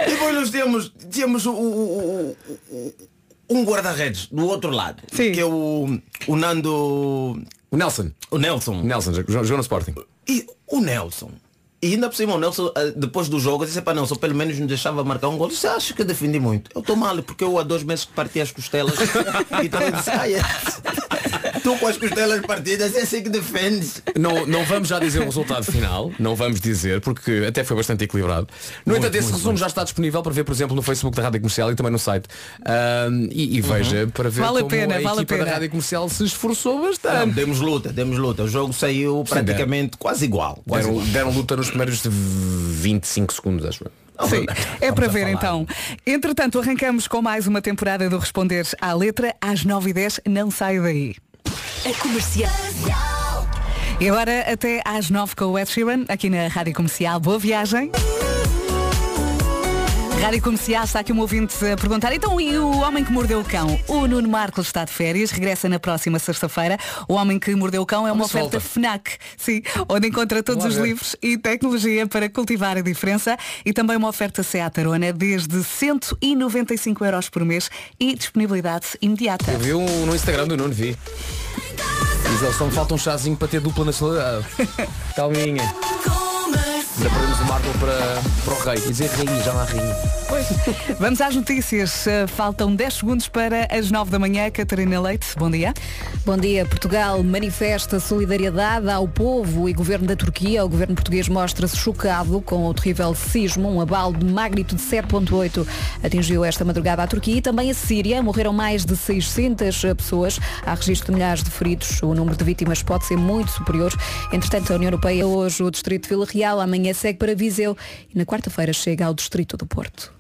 Depois nós temos, temos o, o- o- um guarda-redes do outro lado, que é o, o Nando. O Nelson. O Nelson. Nelson, jogou no Sporting. E o Nelson. E ainda por cima o Nelson, eh, depois do jogo, eu disse, para Nelson, pelo menos nos deixava marcar um gol. Disse, acho que defendi muito. Eu estou mal, porque eu há dois meses que parti as costelas. e também disse, ai, é. Tu com as costelas partidas, é assim que defendes. Não, não vamos já dizer o resultado final, não vamos dizer, porque até foi bastante equilibrado. No Muito, entanto, esse muito, resumo muito. já está disponível para ver, por exemplo, no Facebook da Rádio Comercial e também no site. Ahm, e, e veja para ver Vale a como pena, a vale a equipa da pena. Rádio Comercial se esforçou Não, bastante. demos luta, demos luta. O jogo saiu praticamente quase igual. Quase Deram, igual. deram luta nos primeiros 25 segundos, acho eu. Sim, é para ver então. Entretanto, arrancamos com mais uma temporada do Responder à Letra. Às 9h10, não sai daí. A comercial. E agora até às 9 com o Ed Sheeran, aqui na Rádio Comercial. Boa viagem. Rádio Comercial, está aqui um ouvinte a perguntar, então e o Homem que Mordeu o Cão? O Nuno Marcos está de férias, regressa na próxima sexta-feira. O Homem que Mordeu o Cão é uma Vamos oferta volta. FNAC, sim, onde encontra todos os livros e tecnologia para cultivar a diferença e também uma oferta Seat Arona desde 195 euros por mês e disponibilidade imediata. Eu vi um no Instagram do Nuno, vi. Diz ele, só me falta um chazinho para ter dupla nacionalidade. Calminha. Ainda perdemos o Marco para, para o rei. Dizer rainha, já não há rainha. Vamos às notícias. Uh, Faltam 10 segundos para as 9 da manhã. Catarina Leite, bom dia. Bom dia. Portugal manifesta solidariedade ao povo e governo da Turquia. O governo português mostra-se chocado com o terrível sismo. Um abalo de magnitude 7.8 atingiu esta madrugada a Turquia e também a Síria. Morreram mais de 600 pessoas. Há registro de milhares de feridos. O número de vítimas pode ser muito superior. Entretanto, a União Europeia hoje o Distrito de Vila Real, amanhã segue para Viseu e na quarta-feira chega ao Distrito do Porto.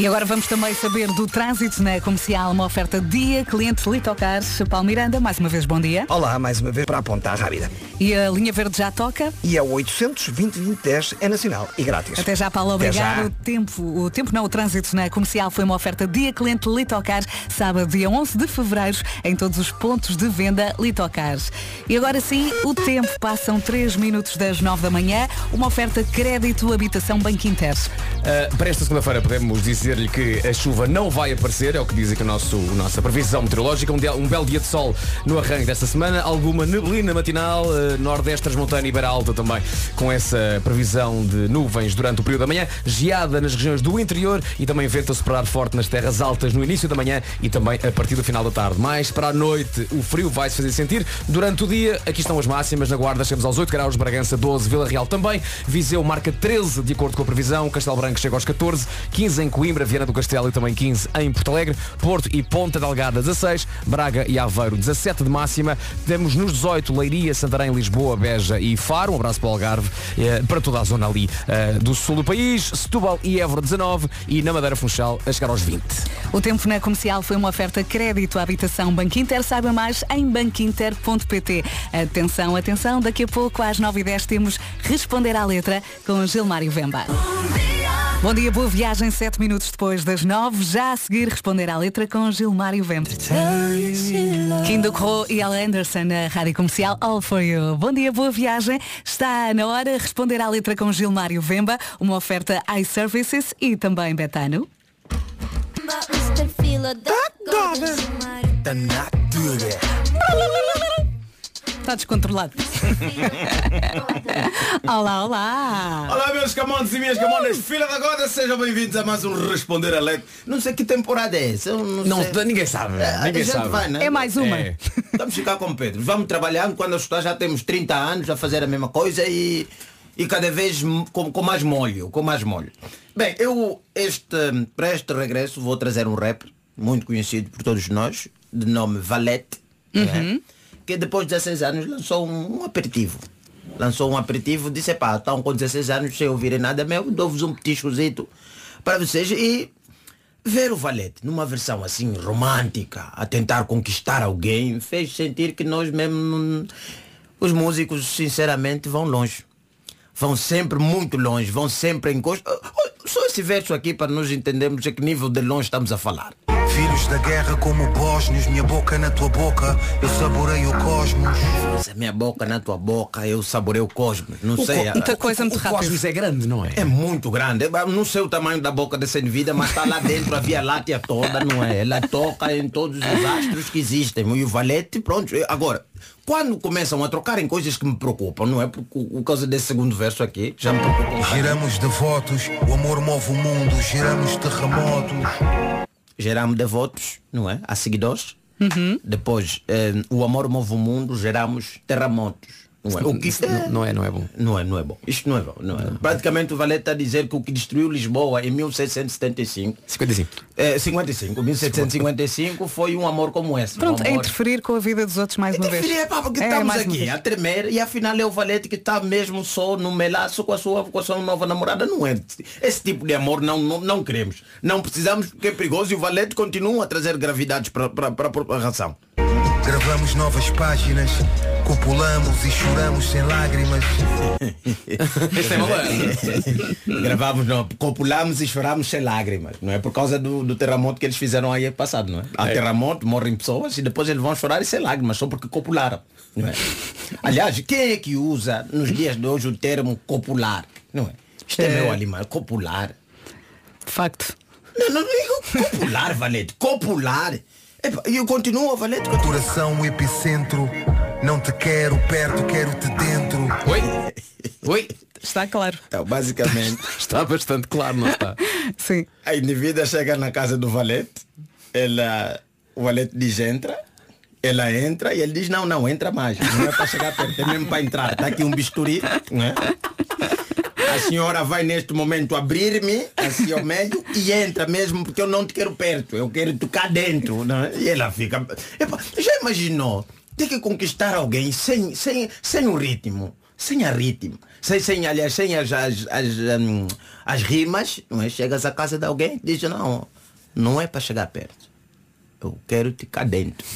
E agora vamos também saber do trânsito na comercial, uma oferta dia, cliente Litocar, Paulo Miranda, mais uma vez bom dia. Olá, mais uma vez para apontar rápida. E a linha verde já toca. E é o 800 2010 é nacional e grátis. Até já, Paulo, obrigado. já. O tempo, o tempo não, o trânsito na comercial foi uma oferta dia cliente Litocar, sábado, dia 11 de fevereiro, em todos os pontos de venda Litocar. E agora sim, o tempo, passam 3 minutos das 9 da manhã, uma oferta crédito habitação Banco Inter. Uh, para esta segunda-feira podemos dizer-lhe que a chuva não vai aparecer, é o que diz aqui nosso, a nossa previsão meteorológica. Um, dia- um belo dia de sol no arranque desta semana, alguma neblina matinal, uh, nordeste, transmontana e beira alta também, com essa previsão de nuvens durante o período da manhã, geada nas regiões do interior e também vento a soprar forte nas terras altas no início da manhã e também a partir do final da tarde. Mais para a noite, o frio vai se fazer sentir. Durante o dia, aqui estão as máximas, na Guarda chegamos aos 8 graus, Bragança 12, Vila Real também, Viseu marca 13 de acordo com a previsão, Castelo Branco chega aos 14, 15 em Coimbra, Viana do Castelo e também 15 em Porto Alegre, Porto e Ponta Delgada 16, Braga e Aveiro 17 de máxima, temos nos 18 Leiria, Santarém, Lisboa, Beja e Faro, um abraço para o Algarve, eh, para toda a zona ali eh, do sul do país, Setúbal e Évora 19 e na Madeira Funchal a chegar aos 20. O tempo na comercial foi uma oferta crédito à habitação Banco Inter. Saiba mais em banquinter.pt. Atenção, atenção, daqui a pouco às 9h10 temos Responder à Letra com Gilmário Vemba. Bom dia, boa viagem, 7 minutos depois das 9, já a seguir Responder à Letra com Gilmário Vemba. Kindo Crow e Al Anderson na Rádio Comercial All For You. Bom dia, boa viagem. Está na hora Responder à Letra com Gilmário Vemba, uma oferta iServices e também Betano. Está descontrolado. olá, olá. Olá meus camontes e minhas camonas, filha da goda, sejam bem-vindos a mais um Responder a Leite. Não sei que temporada é essa. Não, Não, ninguém sabe, É, ninguém a gente sabe. vai, né? É mais uma. É. Vamos ficar com o Pedro. Vamos trabalhando quando assustar já temos 30 anos a fazer a mesma coisa e, e cada vez com, com mais molho, com mais molho. Bem, eu este, para este regresso vou trazer um rap muito conhecido por todos nós, de nome Valete, né? Que depois de 16 anos lançou um, um aperitivo. Lançou um aperitivo, disse, pá, estão com 16 anos sem ouvirem nada meu, dou-vos um petiscozito para vocês e ver o Valete numa versão assim romântica, a tentar conquistar alguém, fez sentir que nós mesmo, os músicos, sinceramente, vão longe. Vão sempre muito longe, vão sempre em costa. Só esse verso aqui para nós entendermos a que nível de longe estamos a falar. Filhos da guerra como bósnios, minha boca na tua boca, eu saboreio o cosmos. Se a minha boca na tua boca, eu saborei o cosmos. Não O sei. co- a- Muita coisa muito o rápido. cosmos é grande, não é? É muito grande. Eu Não sei o tamanho da boca dessa vida, mas está lá dentro a Via Láctea toda, não é? Ela toca em todos os astros que existem. E o valete, pronto. Agora, quando começam a trocar em coisas que me preocupam, não é? Por, por causa desse segundo verso aqui, já me preocupa. Giramos devotos, o amor move o mundo, giramos terremotos. Geramos devotos, não é? A seguidores. Depois, eh, o amor move o mundo, geramos terremotos. Não é. O que Isso não- não é, não é bom. Não é, não é bom. Isto não é bom. Não é. Praticamente o Valete está a dizer que o que destruiu Lisboa em 1775. 55. É, 55. 1755 foi um amor como esse. Pronto, um é amor... interferir com a vida dos outros mais uma vez. Interferir, pá, porque É, estamos aqui a tremer e afinal é o Valete que está mesmo só no melaço com a sua, com a sua nova namorada. Não é. Esse tipo de amor não, não, não queremos. Não precisamos porque é perigoso e o Valete continua a trazer gravidades para para- para a população. Gravamos novas páginas, copulamos e choramos sem lágrimas. Este é malandro. Gravamos, não, copulamos e choramos sem lágrimas, não é? Por causa do, do terremoto que eles fizeram aí passado, não é? Há É. terremoto, morrem pessoas e depois eles vão chorar e sem lágrimas, só porque copularam. Não é? Aliás, quem é que usa nos dias de hoje o termo copular? Não é? Isto é, É. meu animal, copular. Facto. Não, não digo copular, Valete, copular. E eu continuo, Valete. Coração, o epicentro. Não te quero perto, quero-te dentro. Oi? Oi? Está claro. Então, basicamente. Está bastante claro, não está? Sim. A indivídua chega na casa do valete, ela, o valete diz entra, ela entra e ele diz não, não, entra mais. Não é para chegar perto, é mesmo para entrar. Está aqui um bisturi, né? A senhora vai neste momento abrir-me assim ao meio e entra mesmo porque eu não te quero perto, eu quero tocar dentro. Né? E ela fica. Epa, já imaginou? Ter que conquistar alguém sem, sem, sem o ritmo, sem a ritmo, sem, sem, aliás, sem as, as, as, hum, as rimas, não é? Chegas à casa de alguém e diz, não, não é para chegar perto. Eu quero ficar dentro.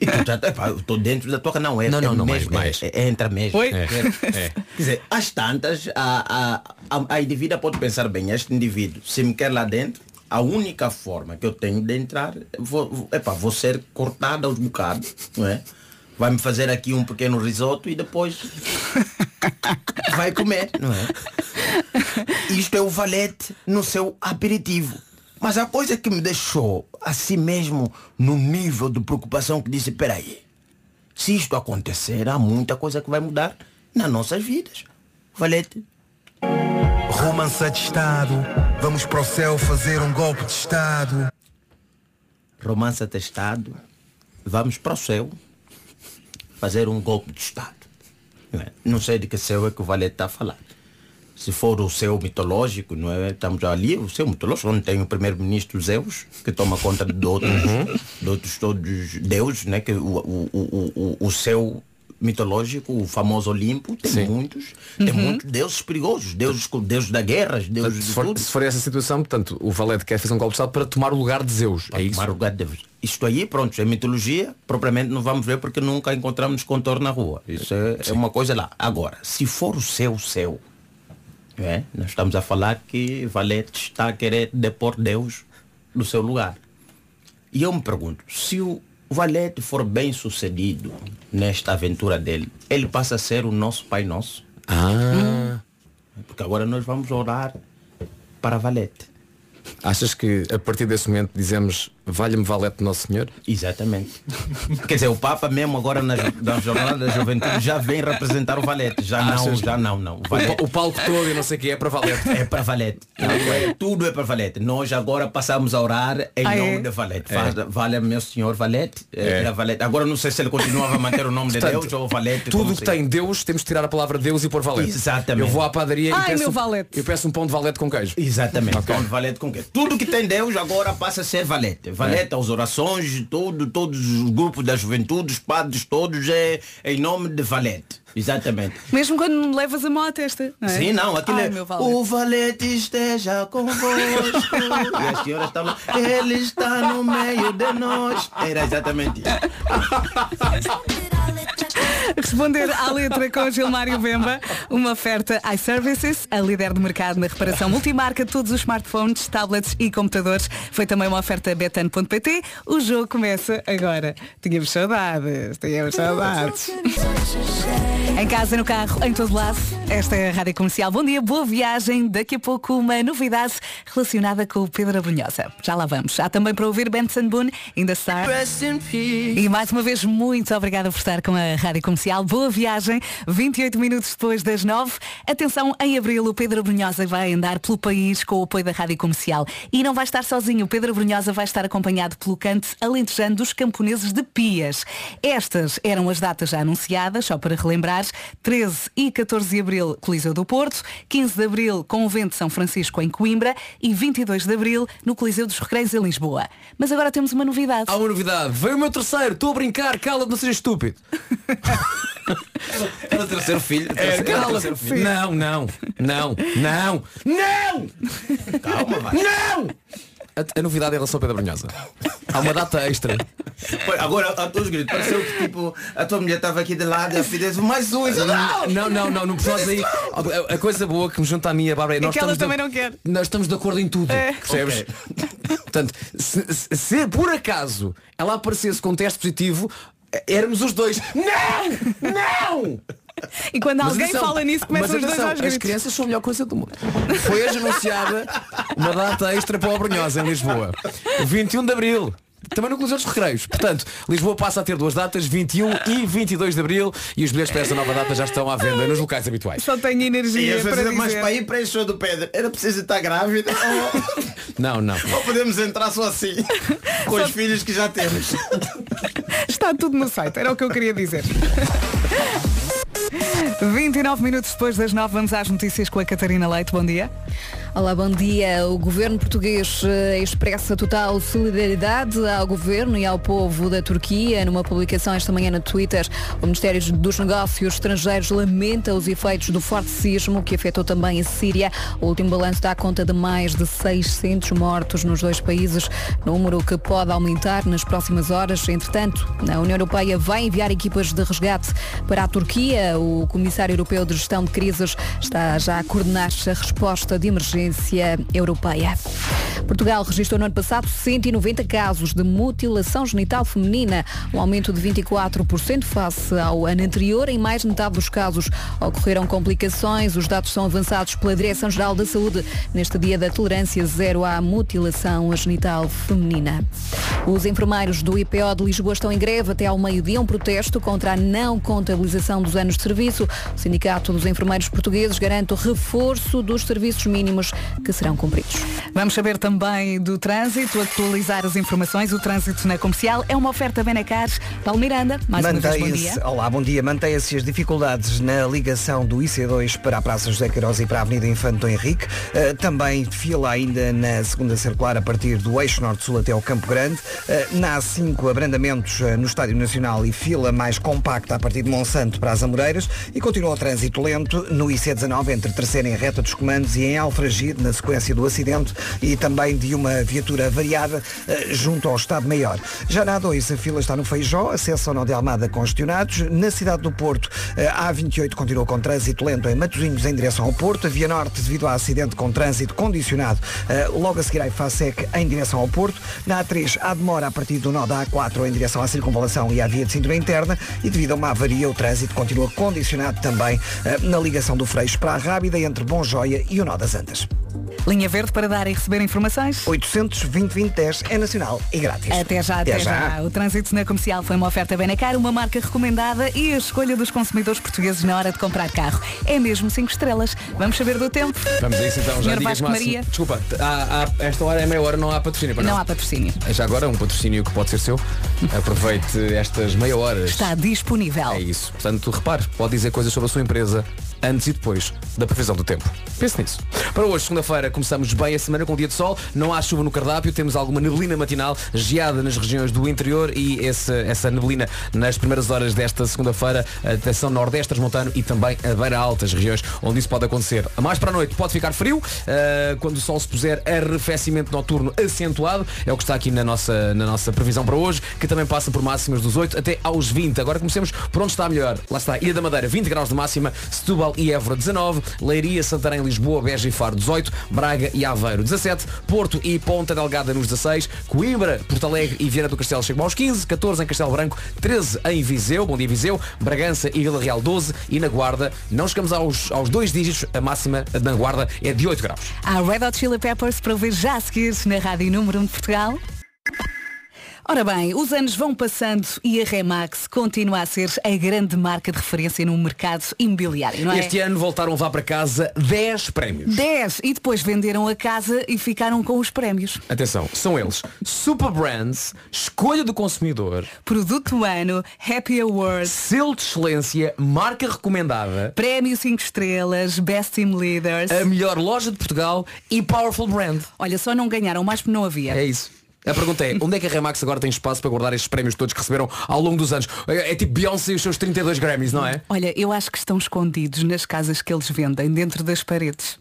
E epá, eu estou dentro da tua casa, não é? Não, é não, não, mesmo, mais, é- mais. é- entra mesmo. Oi? É. É. Quer dizer, às tantas, a, a, a, a indivídua pode pensar bem, este indivíduo, se me quer lá dentro, a única forma que eu tenho de entrar, vou, vou, epá, vou ser cortada aos bocados, não é? Vai me fazer aqui um pequeno risoto e depois vai comer, não é? Isto é o valete no seu aperitivo. Mas a coisa que me deixou assim mesmo no nível de preocupação que disse, peraí, se isto acontecer, há muita coisa que vai mudar nas nossas vidas. Valete. Romance de Estado. Vamos para o céu fazer um golpe de Estado. Romance atestado. Vamos para o céu fazer um golpe de Estado. Não, é? Não sei de que céu é que o Valete está a falar. Se for o céu mitológico, não é? Estamos ali, o céu mitológico, onde tem o primeiro-ministro Zeus, que toma conta de outros, de outros todos deuses, né? Que o, o, o, o, o céu mitológico, o famoso Olimpo, tem muitos, tem Uhum. muitos deuses perigosos, deuses, deuses da guerra, deuses se, de for, tudo. se for essa situação, portanto, o Valete quer fazer um golpe de Estado para tomar o lugar de Zeus. É isso? Tomar o lugar de Deus. Isto aí, pronto, é mitologia, propriamente não vamos ver porque nunca encontramos contorno na rua. Isso é, é uma coisa lá. Agora, se for o céu, céu, é? nós estamos a falar que Valete está a querer depor Deus do seu lugar. E eu me pergunto, se o Valete for bem sucedido nesta aventura dele, ele passa a ser o nosso Pai Nosso. Ah. Porque agora nós vamos orar para Valete. Achas que a partir desse momento dizemos valha-me Valete Nosso Senhor? Exatamente. Quer dizer, o Papa mesmo agora na, na Jornada da Juventude já vem representar o Valete. Já não, Achas? já não, não. O, o palco todo e não sei o que é para Valete. É para Valete. Não, é, tudo é para Valete. Nós agora passamos a orar em Ah, nome é? de Valete. É. Valha meu senhor Valete. É. É. Era Valete. Agora não sei se ele continuava a manter o nome de Portanto, Deus ou Valete. Tudo que tem Deus, temos de tirar a palavra Deus e pôr Valete. Exatamente. Eu vou à padaria Ai, e peço, meu um- Valete. eu peço um pão de Valete com queijo. Exatamente. Ok. Pão de Valete com Tudo que tem Deus agora passa a ser Valete. Valete, as orações, todo, todos os grupos da juventude, os padres todos é em nome de Valete. Exatamente. Mesmo quando levas a mão à testa. Não é? Sim, não, aquilo Ai, é. meu Valete. O valete esteja convosco. e a senhora estava. Ele está no meio de nós. Era exatamente isso. Responder à letra com Gilmário Vemba, uma oferta iServices, a líder de mercado na reparação multimarca de todos os smartphones, tablets e computadores. Foi também uma oferta betano.pt. O jogo começa agora. Tínhamos saudades, tínhamos saudades. Em casa, no carro, em todo lado. Esta é a Rádio Comercial. Bom dia, boa viagem. Daqui a pouco uma novidade relacionada com o Pedro Abrunhosa. Já lá vamos. Há também para ouvir Benson Boone, ainda está. E mais uma vez, muito obrigada por estar com a Rádio Comercial. Comercial. Boa viagem, 28 minutos depois das 9. Atenção, em abril o Pedro Brunhosa vai andar pelo país com o apoio da Rádio Comercial. E não vai estar sozinho, o Pedro Brunhosa vai estar acompanhado pelo cante alentejano dos camponeses de Pias. Estas eram as datas já anunciadas, só para relembrar, 13 e 14 de abril, Coliseu do Porto, 15 de abril, Convento de São Francisco em Coimbra e 22 de abril, no Coliseu dos Recreios em Lisboa. Mas agora temos uma novidade. Há uma novidade. Veio o meu terceiro. Estou a brincar. Cala-te, não seja estúpido. Era o terceiro filho. É, Era o terceiro filho. Não, não, não, não, não! Calma, vai. Não! A, a novidade em relação ao Pedro Brunhosa. Há uma data extra. Pô, Agora, a todos os gritos, pareceu que tipo, a tua mulher estava aqui de lado e a filha mais um. Não! Não, não, não, não precisamos aí. A, a coisa boa que me junta a mim e a Bárbara é É nós que ela também de, não quer. Nós estamos de acordo em tudo. É. Percebes? Portanto, se, se- se por acaso ela aparecesse com um teste positivo, éramos os dois. Não! Não! E quando Mas alguém atenção, fala nisso, começam os dois aos As gritos. crianças são a melhor coisa do mundo. Foi hoje anunciada uma data extra para o Brunhosa em Lisboa. 21 de Abril. Também no Coliseu dos Recreios. Portanto, Lisboa passa a ter duas datas, 21 e 22 de Abril, e os bilhetes para essa nova data já estão à venda nos locais habituais. Só tenho energia para dizer. mas para ir para esse show do Pedro, era preciso estar grávida ou, Não, não. ou podemos entrar só assim, com os filhos que já temos. Está tudo no site, era o que eu queria dizer. 29 minutos depois das 9, vamos às notícias com a Catarina Leite. Bom dia. Olá, bom dia. O governo português eh, expressa total solidariedade ao governo e ao povo da Turquia. Numa publicação esta manhã no Twitter, o Ministério dos Negócios Estrangeiros lamenta os efeitos do forte sismo que afetou também a Síria. O último balanço dá conta de mais de 600 mortos nos dois países, número que pode aumentar nas próximas horas. Entretanto, a União Europeia vai enviar equipas de resgate para a Turquia. O Comissário Europeu de Gestão de Crises está já a coordenar a resposta de emergência europeia. Portugal registrou no ano passado 190 casos de mutilação genital feminina, um aumento de 24% face ao ano anterior. Em mais de metade dos casos ocorreram complicações. Os dados são avançados pela Direção-Geral da Saúde neste dia da tolerância zero à mutilação genital feminina. Os enfermeiros do IPO de Lisboa estão em greve até ao meio-dia, um protesto contra a não contabilização dos anos de serviço. O Sindicato dos Enfermeiros Portugueses garante o reforço dos serviços mínimos que serão cumpridos. Vamos saber também do trânsito, atualizar as informações. O trânsito na comercial é uma oferta Benacar. Paulo Miranda, mais uma vez bom dia. Mantém-se, olá, bom dia. Mantém-se as dificuldades na ligação do IC2 para a Praça José Queiroz e para a Avenida Infante Dom Henrique. Uh, também fila ainda na segunda circular a partir do eixo norte-sul até ao Campo Grande. Uh, na A5, abrandamentos uh, no Estádio Nacional e fila mais compacta a partir de Monsanto para as Amoreiras. E continua o trânsito lento no IC19 entre Terceira em Reta dos Comandos e em Alfragide, na sequência do acidente e também de uma viatura variada uh, junto ao Estado Maior. Já na A2, a fila está no Feijó, acesso ao Nó de Almada congestionados. Na cidade do Porto, eh, a A28 continua com trânsito lento em Matosinhos em direção ao Porto. A Via Norte, devido a acidente com trânsito condicionado, eh, logo a seguir à FASEC em direção ao Porto. Na A3, há demora a partir do nó da A4 em direção à circunvalação e à via de cintura interna. E devido a uma avaria, o trânsito continua condicionado também eh, na ligação do Freixo para a Rábida entre Bom Joia e o Nó das Antas. Linha Verde para dar e receber informações. 820 é nacional e grátis. Até já, até, já. O trânsito na comercial foi uma oferta Benacar, uma marca recomendada e a escolha dos consumidores portugueses na hora de comprar carro. É mesmo 5 estrelas. Vamos saber do tempo. Vamos a isso então, já digas. Maria. Desculpa, há, há- esta hora é meia hora, não há patrocínio para Não não. há patrocínio. Já agora um patrocínio que pode ser seu. Aproveite estas meia horas. Está disponível. É isso. Portanto, repare, pode dizer coisas sobre a sua empresa antes e depois da previsão do tempo. Pense nisso. Para hoje, segunda-feira, começamos bem a semana com um dia de sol. Não há chuva no cardápio, temos alguma neblina matinal, geada nas regiões do interior e esse- essa neblina nas primeiras horas desta segunda-feira, atenção nordeste, transmontano e também a beira alta, as regiões onde isso pode acontecer. Mais para a noite pode ficar frio, ah, quando o sol se puser, arrefecimento noturno acentuado, é o que está aqui na nossa, na nossa previsão para hoje, que também passa por máximas dos 8 até aos 20. Agora comecemos por onde está melhor. Lá está, Ilha da Madeira, 20 graus de máxima, Setúbal e Évora 19, Leiria, Santarém, Lisboa, Beja e Faro 18, Braga e Aveiro 17, Porto e Ponta Delgada nos 16, Coimbra, Porto Alegre e Viana do Castelo chegam aos 15, 14 em Castelo Branco, 13 em Viseu, bom dia Viseu, Bragança e Vila Real 12 e na Guarda não chegamos aos, aos dois dígitos, a máxima na Guarda é de 8 graus. Há Red Hot Chili Peppers para ouvir já a seguir na Rádio Número 1 de Portugal. Ora bem, os anos vão passando e a Remax continua a ser a grande marca de referência no mercado imobiliário, não é? Este ano voltaram a levar para casa 10 prémios. 10 e depois venderam a casa e ficaram com os prémios. Atenção, são eles Super Brands, Escolha do Consumidor, Produto do Ano, Happy Awards, Selo de Excelência, Marca Recomendada, Prémio 5 Estrelas, Best Team Leaders. a melhor loja de Portugal e Powerful Brand. Olha, só não ganharam mais porque não havia. É isso. A pergunta é, onde é que a Remax agora tem espaço para guardar estes prémios todos que receberam ao longo dos anos? É, é tipo Beyoncé e os seus 32 Grammys, não é? Olha, eu acho que estão escondidos nas casas que eles vendem, dentro das paredes.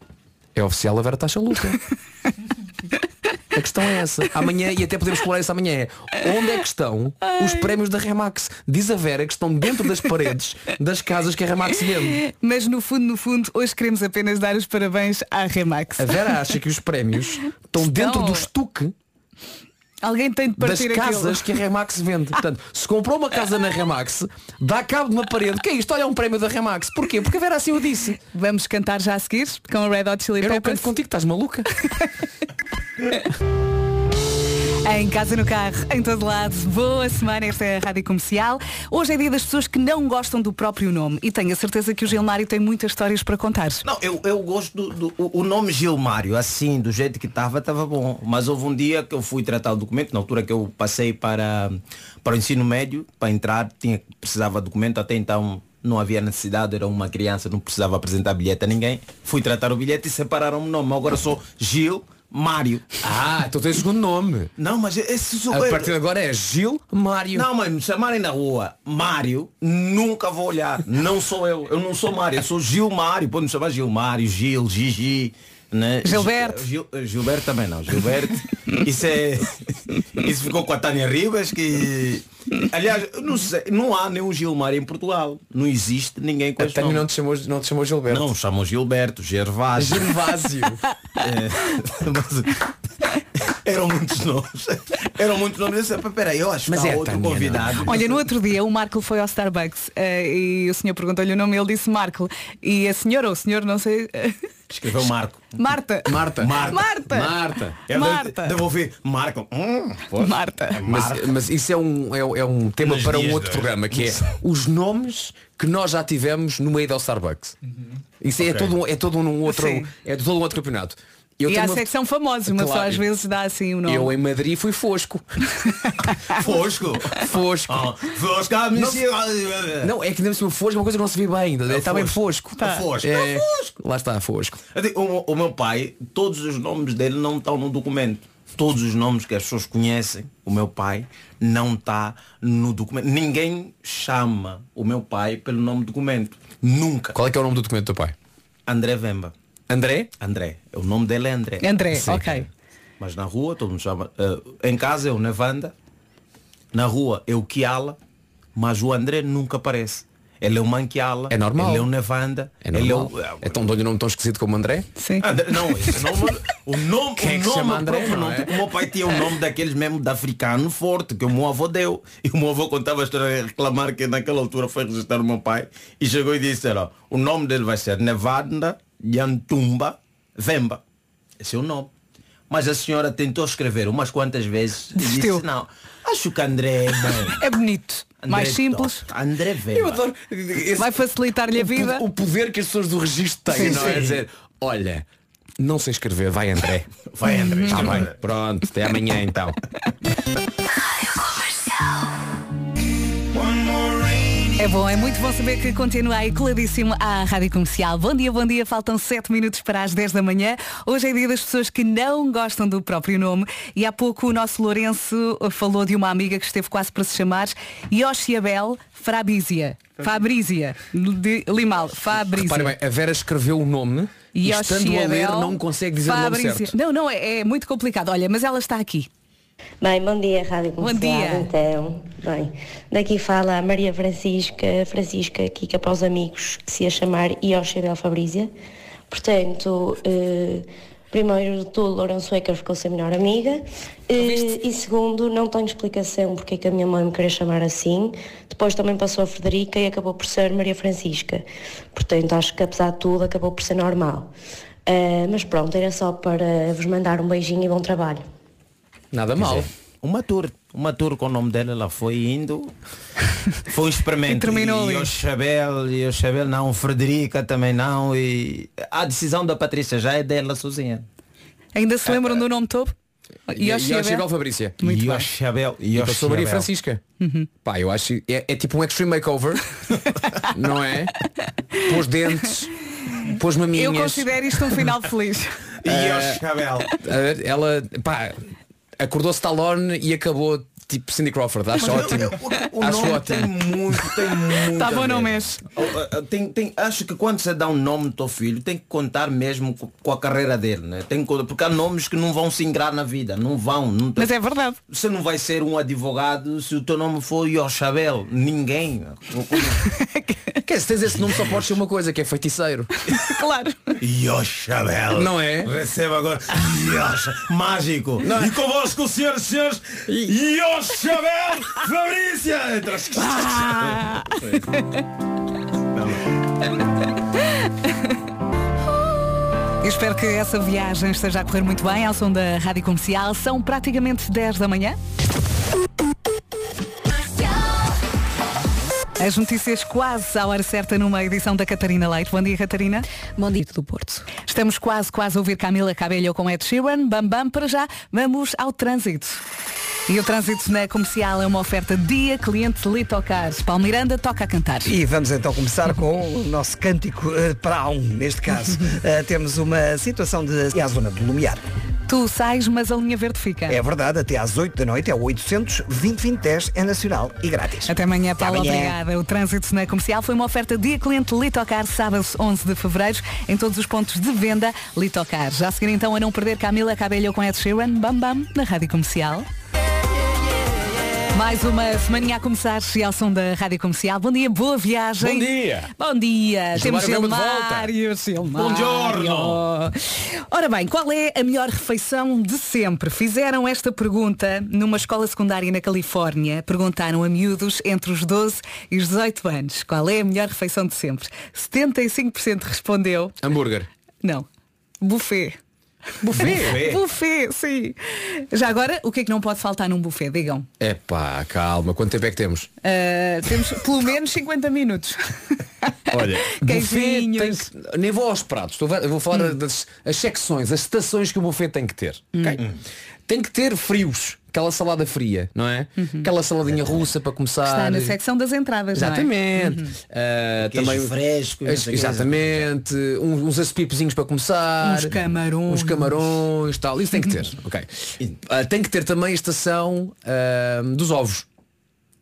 É oficial a Vera Taxa Luca. A questão é essa. Amanhã, e até podemos explorar isso amanhã, é onde é que estão os prémios da Remax? Diz a Vera que estão dentro das paredes das casas que a Remax vende. Mas no fundo, no fundo, hoje queremos apenas dar os parabéns à Remax. A Vera acha que os prémios estão dentro do estuque Alguém tem de das partir casas aquilo. que a Remax vende. Portanto, se comprou uma casa na Remax, dá cabo de uma parede. Que é isto? Olha um prémio da Remax. Porquê? Porque a Vera assim o disse. Vamos cantar já a seguir com a Red Hot Chili Eu não Peppers. canto contigo, estás maluca? Em casa, no carro, em todo lado. Boa semana, esta é a Rádio Comercial. Hoje é dia das pessoas que não gostam do próprio nome. E tenho a certeza que o Gilmário tem muitas histórias para contar. Não, eu, eu gosto do, do- o nome Gilmário, assim, do jeito que estava, estava bom. Mas houve um dia que eu fui tratar o documento, na altura que eu passei para, para o ensino médio, para entrar, tinha, precisava de documento, até então não havia necessidade, era uma criança, não precisava apresentar bilhete a ninguém. Fui tratar o bilhete e separaram-me o nome. Agora sou Gil Mário. Ah, então tens o segundo nome. Não, mas esse A partir de agora é Gil Mário. Não, mas me chamarem na rua Mário, nunca vou olhar. Não sou eu. Eu não sou Mário, eu sou Gil Mário. Pode me chamar Gil Mário, Gil, Gigi. Né? Gilberto. Gil- Gilberto também não. Gilberto. Isso é. Isso ficou com a Tânia Ribas que. Aliás, não sei, não há nenhum Gilmário em Portugal. Não existe ninguém com A este Tânia nome. não te chamou, não te chamou Gilberto. Não, chamam Gilberto, Gervásio. Gervásio. É, mas- eram muitos nomes. Eram muitos nomes. Eu disse, peraí, eu acho Mas que há é outro Tânia, convidado. Olha, no outro dia o Marco foi ao Starbucks eh, e o senhor perguntou-lhe o nome e ele disse Marco. E a senhora ou o senhor, não sei. eh, Escreveu Marco. Marta. Marta. Marta. Marta. Marta. Eu Marta. Devo, devo ouvir Marco. Hum, pois. Marta. Mas, mas isso é um, é, é um tema Nos para um outro de hoje. programa, que é os nomes que nós já tivemos no meio do Starbucks. Isso é, Ok. todo, um- é todo um outro, Sim. é todo um outro campeonato. Eu e há uma- secção famosa, uma Claro. só às vezes dá assim o nome. Eu em Madrid fui Fosco. Fosco. Fosco. Ah, Fosco. ah, Não- monsieur. Não, é que deve ser Fosco, é uma coisa que não se vê bem ainda. É Está bem Fosco. Fosco. Tá. Fosco. É, É Fosco. Lá está, Fosco. O, o meu pai, todos os nomes dele não estão no documento. Todos os nomes que as pessoas conhecem, o meu pai, não está no documento. Ninguém chama o meu pai pelo nome do documento. Nunca. Qual é que é o nome do documento do teu pai? André Vemba. André? André. O nome dele é André. André, Sim. ok. Mas na rua todo mundo chama. eh, em casa é o Nevanda. Na rua é o Kiala. Mas o André nunca aparece. Ele é o Manquiala. É normal. Ele é o Nevanda. É ele é normal. o, É tão dou-lhe um nome tão esquisito como André? Sim. André, não, esse nome, o nome, Quem é o que se nome, chama o André, próprio não nome. é? Tipo, o meu pai tinha o nome daqueles mesmo de africano forte que o meu avô deu. E o meu avô contava a história a reclamar que naquela altura foi registrar o meu pai e chegou e disse, ó, o nome dele vai ser Nevada Yantumba Vemba. Esse é o nome. Mas a senhora tentou escrever umas quantas vezes e Desistiu. disse, não, acho que André é bem. É bonito. André Mais simples. top. André Vemba. Eu adoro. esse- Vai facilitar-lhe a vida. o poder que as pessoas do registro têm, Sim, não é? sim. Dizer, olha, não sei escrever, vai André. Vai André. Está escreve. bem, pronto, até amanhã então. É bom, é muito bom saber que continua aí coladíssimo à Rádio Comercial. Bom dia, bom dia. Faltam 7 minutos para as 10 da manhã. Hoje é dia das pessoas que não gostam do próprio nome. E há pouco o nosso Lourenço falou de uma amiga que esteve quase para se chamar Yoshiabel Fabrízia. Fabrízia. De Limal. Fabrízia. Repare bem, a Vera escreveu o nome e estando a ler não consegue dizer o nome certo. Não, não, é, é muito complicado. Olha, mas ela está aqui. Bem, bom dia, Rádio Bom Comercial. dia. Então, bem, daqui fala a Maria Francisca, Francisca Kika para os amigos, que se ia chamar Yoshibel Fabrízia. Portanto, eh, primeiro de tudo, Lourenço Ecker ficou sem melhor amiga. Eh, e segundo, não tenho explicação porque é que a minha mãe me queria chamar assim. Depois também passou a Frederica e acabou por ser Maria Francisca. Portanto, acho que apesar de tudo, acabou por ser normal. Eh, mas pronto, era só para vos mandar um beijinho e bom trabalho. Nada mal. uma tour. Uma tour com o nome dela, ela foi indo. Foi um experimento. E terminou e o Chabel, e o Chabel não, Frederica também não. E a decisão da Patrícia já é dela sozinha. Ainda se lembram do nome todo? Yoshibel Fabrícia. Muito bem. Yoshibel. E passou Maria Yoshibel. Francisca. Uhum. Pá, eu acho é, é tipo um extreme makeover, não é? Pôs dentes, pôs maminhas. Eu considero isto um final feliz. Eh, eh, ela, pá, acordou Stallone e acabou tipo Cindy Crawford. Acho Mas ótimo. O, o Acho nome ótimo. tem muito, tem muito. Tá bom, não mexe. Oh, oh, Tem, tem, acho que quando você dá um nome do teu filho, tem que contar mesmo co- com a carreira dele, né? Tem que, porque há nomes que não vão se ingrar na vida, não vão. Não tem- Mas é verdade. Você não vai ser um advogado se o teu nome for Yoshabel. Ninguém. Quer dizer, se tens esse nome só pode ser uma coisa, que é feiticeiro. claro. Yoshabel. Não é? Receba agora. Yosha. Mágico. Não é? E convosco, senhoras e senhores, Yoshabel Fabrícia. Entre as- Ah! Eu espero que essa viagem esteja a correr muito bem ao som da Rádio Comercial. São praticamente 10 da manhã. As notícias quase à hora certa numa edição da Catarina Leite. Bom dia, Catarina. Bom dia do Porto. Estamos quase, quase a ouvir Camila Cabello com Ed Sheeran. Bam, bam, para já. Vamos ao trânsito. E o trânsito na comercial é uma oferta dia cliente Litocars. Paulo Miranda toca a cantar. E vamos então começar com o nosso cântico eh, para um, neste caso. Eh, temos uma situação de e à zona do Lumiar. Tu sais, mas a linha verde fica. É verdade, até às 8 da noite é o 800 2010 é nacional e grátis. Até amanhã, Paulo. amanhã. Obrigada. O trânsito na comercial foi uma oferta dia cliente Litocar, sábado 11 de fevereiro, em todos os pontos de venda Litocar. Já a seguir então a não perder Camila Cabello com Ed Sheeran, Bam Bam, na Rádio Comercial. Mais uma semaninha a começar e ao som da Rádio Comercial. Bom dia, boa viagem. Bom dia. Bom dia. Temos Gama de volta. Gilmário, Gilmário. Buongiorno. Ora bem, qual é a melhor refeição de sempre? Fizeram esta pergunta numa escola secundária na Califórnia. Perguntaram a miúdos entre os 12 e os 18 anos. Qual é a melhor refeição de sempre? 75% respondeu. Hambúrguer. Não. Buffet. Buffet? buffet, sim. Já agora, o que é que não pode faltar num buffet? Digam. É pá, calma. Quanto tempo é que temos? Uh, temos pelo menos 50 minutos. Olha, buffet que, nem vou aos pratos, vou falar das as secções, as estações que o buffet tem que ter. ok? Tem que ter frios, aquela salada fria, não é? Aquela saladinha russa para começar. Está na secção das entradas, não é? Exatamente. Uhum. Queijo também fresco, exatamente. Uns, uns aspipezinhos para começar. Uns camarões. Uns camarões, tal. Isso tem que ter. ok. Ah, tem que ter também a estação ah, dos ovos.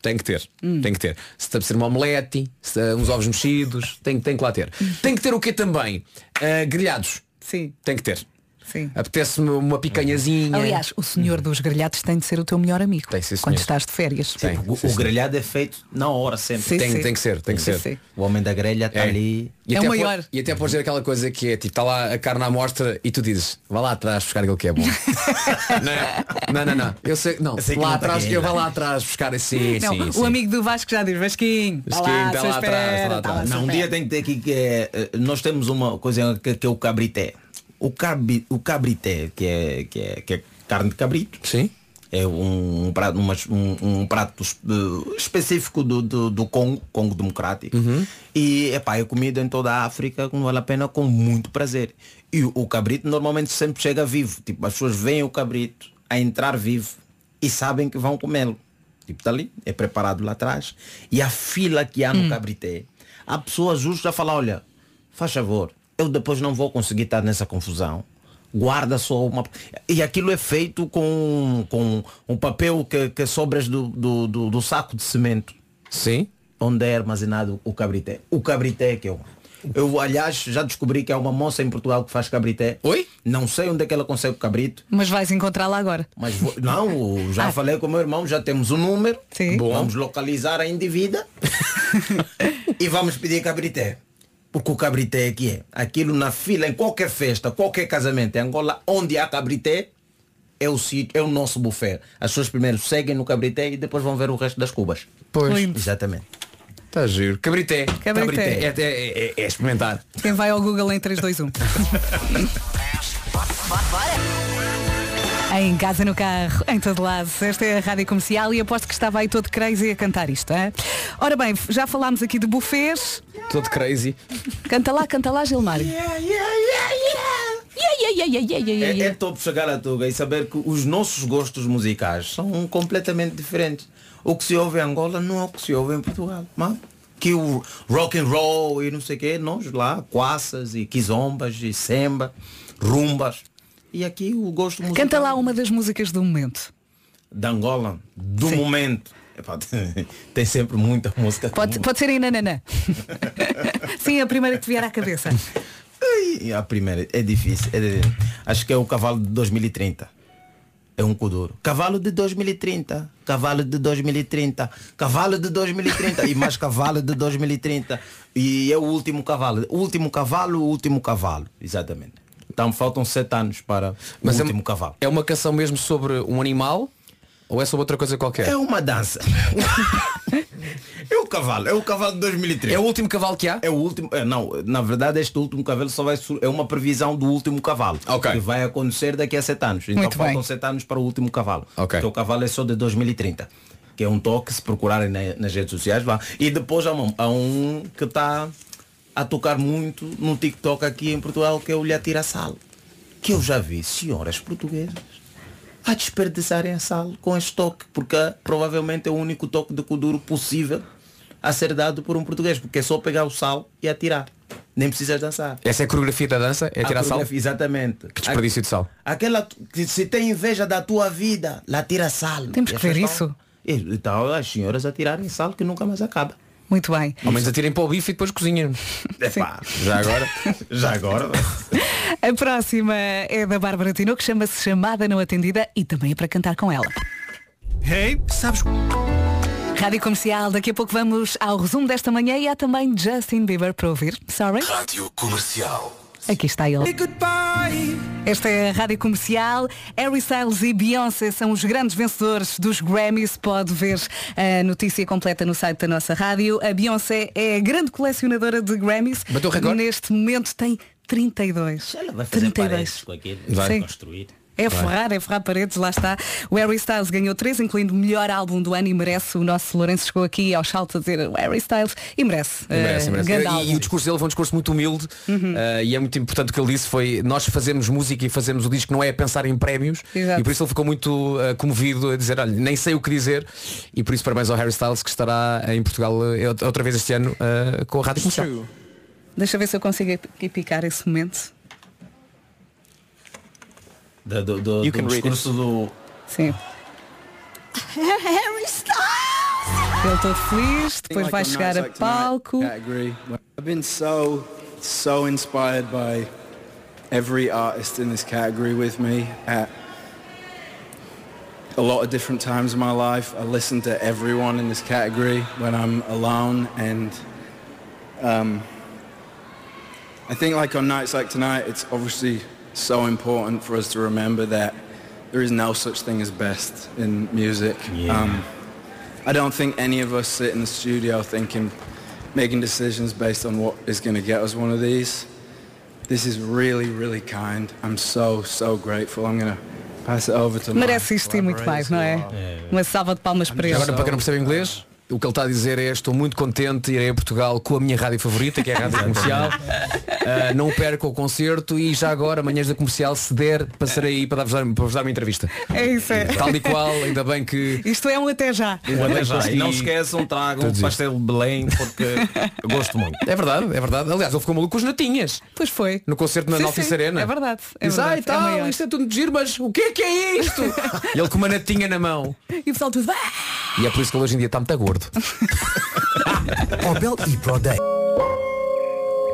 Tem que ter, tem que ter. Se deve ser uma omelete, se, ah, uns ovos mexidos, tem, tem que lá ter. Tem que ter o quê também? Ah, grelhados. Sim. Tem que ter. Sim. Apetece-me uma picanhazinha. Aliás, o senhor dos grelhados tem de ser o teu melhor amigo. Tem, sim, quando senhor. estás de férias. Tem. O, o grelhado é feito na hora sempre. Sim, tem, sim. tem que ser, tem que Sim, ser. sim. O homem da grelha está É. ali. E É até o maior. E até pode dizer aquela coisa que é tipo, está lá a carne à mostra e tu dizes, vá lá atrás buscar aquilo que é bom. não, não, não, não. Eu sei, não. Eu sei que lá não está atrás, eu vou lá atrás buscar assim, Não, sim, o sim. amigo do Vasco já diz, Vasquinho, tá Vasquinho, lá, tá só lá atrás, tá lá tá atrás. Não, um dia tem que ter aqui que é, nós temos uma coisa que, que é o cabrité. O, cabri, o cabrité, que é, que, é, que é carne de cabrito. Sim. É um, um prato, uma- um, um prato eh, específico do, do, do Congo, Congo Democrático. E epá, é comida em toda a África não vale a pena com muito prazer. E o, o cabrito normalmente sempre chega vivo. Tipo, as pessoas veem o cabrito a entrar vivo e sabem que vão comê-lo. Tipo, tá ali, é preparado lá atrás. E a fila que há no cabrité, há pessoas justas a falar, olha, faz favor, eu depois não vou conseguir estar nessa confusão. Guarda só uma. E aquilo é feito com, com um papel que, que sobras do, do, do, do saco de cimento. Sim. Onde é armazenado o cabrité. O cabrité que eu. Eu, aliás, já descobri que há uma moça em Portugal que faz cabrité. Oi? Não sei onde é que ela consegue o cabrito. Mas vais encontrá-la agora. Mas vou- não, já Ah. falei com o meu irmão, já temos o número. Sim. Bom. Vamos localizar a indivídua e vamos pedir cabrité. Porque o cabrité é que é. Aquilo na fila, em qualquer festa, qualquer casamento em Angola, onde há cabrité, é o sítio, é o nosso buffet. As pessoas primeiro seguem no cabrité e depois vão ver o resto das cubas. Pois. Lindo. Exatamente. Está giro. Cabrité. Cabrité. É, é, é- é experimentar. Quem vai ao Google em 3, 2, 1. Em casa, no carro, em todo lado. Esta é a rádio comercial e aposto que estava aí todo crazy a cantar isto. Hein? Ora bem, já falámos aqui de buffets. Todo crazy. Canta lá, canta lá, Gilmar. É, é top chegar a Tuga e saber que os nossos gostos musicais são completamente diferentes. O que se ouve em Angola não é o que se ouve em Portugal. Mas que o rock and roll e não sei o quê, nós lá, quassas e quizombas e semba, rumbas. E aqui o gosto musical Canta lá uma das músicas do momento. da Angola, do momento. Epá, tem sempre muita música. Pode, pode ser em nananã. Sim, a primeira que te vier à cabeça. A primeira é difícil. é acho que é o cavalo de 2030. É um kuduro. Cavalo de 2030. Cavalo de 2030. Cavalo de 2030. E mais cavalo de 2030. E é o último cavalo. O último cavalo, o último cavalo. Exatamente. Então faltam sete anos para Mas o é- último cavalo. É uma canção mesmo sobre um animal ou é sobre outra coisa qualquer? É uma dança. é o cavalo, é o cavalo de 2003. É o último cavalo que há? É o último. é, não, na verdade este último cavalo só vai sur- é uma previsão do último cavalo. Ok. Que vai acontecer daqui a sete anos. Então Muito faltam bem. sete anos para o último cavalo. Ok. Porque o cavalo é só de 2030. Que é um toque, se procurarem na- nas redes sociais, vá. E depois há um, há um que está a tocar muito no TikTok aqui em Portugal, que é o Lhe Atira Sal. Que eu já vi senhoras portuguesas a desperdiçarem a sal com este toque, porque provavelmente é o único toque de kuduro possível a ser dado por um português, porque é só pegar o sal e atirar. Nem precisas dançar. Essa é a coreografia da dança? É A tirar sal? Exatamente. Que desperdício de sal. Aquela que se tem inveja da tua vida, lá tira sal. Temos E que ver isso. Então as senhoras a tirarem sal que nunca mais acaba. Muito bem. Ao menos atirem para o bife e depois cozinham. Epá, Já agora. já agora. A próxima é da Bárbara Tino, que chama-se Chamada Não Atendida e também é para cantar com ela. Hey, sabes? Rádio Comercial, daqui a pouco vamos ao resumo desta manhã e há também Justin Bieber para ouvir. Sorry? Rádio Comercial. Aqui está ele. Esta é a Rádio Comercial. Harry Styles e Beyoncé são os grandes vencedores dos Grammys. Pode ver a notícia completa no site da nossa rádio. A Beyoncé é a grande colecionadora de Grammys. Bateu o recorde? Neste momento tem 32. Ela vai fazer 32. paredes com aquilo. Vai. Vai Sim. construir. É Vai. ferrar, é ferrar paredes, lá está. O Harry Styles ganhou três, incluindo o melhor álbum do ano e merece. O nosso Lourenço chegou aqui aos saltos a dizer o Harry Styles e merece. Merece, Eh, merece. E, e o discurso dele foi um discurso muito humilde eh, e é muito importante o que ele disse foi nós fazemos música e fazemos o disco não é a pensar em prémios Exato. e por isso ele ficou muito eh, comovido a dizer olha nem sei o que dizer e por isso parabéns ao Harry Styles que estará em Portugal outra vez este ano com a rádio comercial. Deixa ver se eu consigo ep- picar esse momento. Do, do, do, You do can read discurso do. Sim. Harry Styles! Ele todo feliz, depois vai chegar a palco. I've been so, so inspired by every artist in this category with me at a lot of different times in my life. I listen to everyone in this category when I'm alone and um, I think like on nights like tonight, it's obviously so important for us to remember that there is no such thing as best in music. Yeah. Um, I don't think any of us sit in the studio thinking, making decisions based on what is going to get us one of these. This is really, really kind. I'm so, so grateful. I'm going to pass it over to Merece isto e muito mais, não é? Uma salva de palmas para ele. Agora para quem não percebe inglês o que ele está a dizer é estou muito contente irei a Portugal com a minha rádio favorita que é a rádio comercial Ah, não perca o concerto e já agora amanhãs da comercial se der passarei aí para dar, para vos dar uma entrevista É isso, é. tal e qual ainda bem que Isto é um até já. Um até já. E não esqueçam, tragam traduzir. pastel de Belém, porque gosto muito. É verdade, é verdade. Aliás, ele ficou maluco com as natinhas. Pois foi. No concerto na sim, Arena. É verdade. É Diz, verdade, ai é tal, maior." isto é tudo de giro, mas o que é que é isto? e ele com uma natinha na mão. E o pessoal tudo. "Ah!" E é por isso que ele hoje em dia está muito gordo. Opel e Pro Day.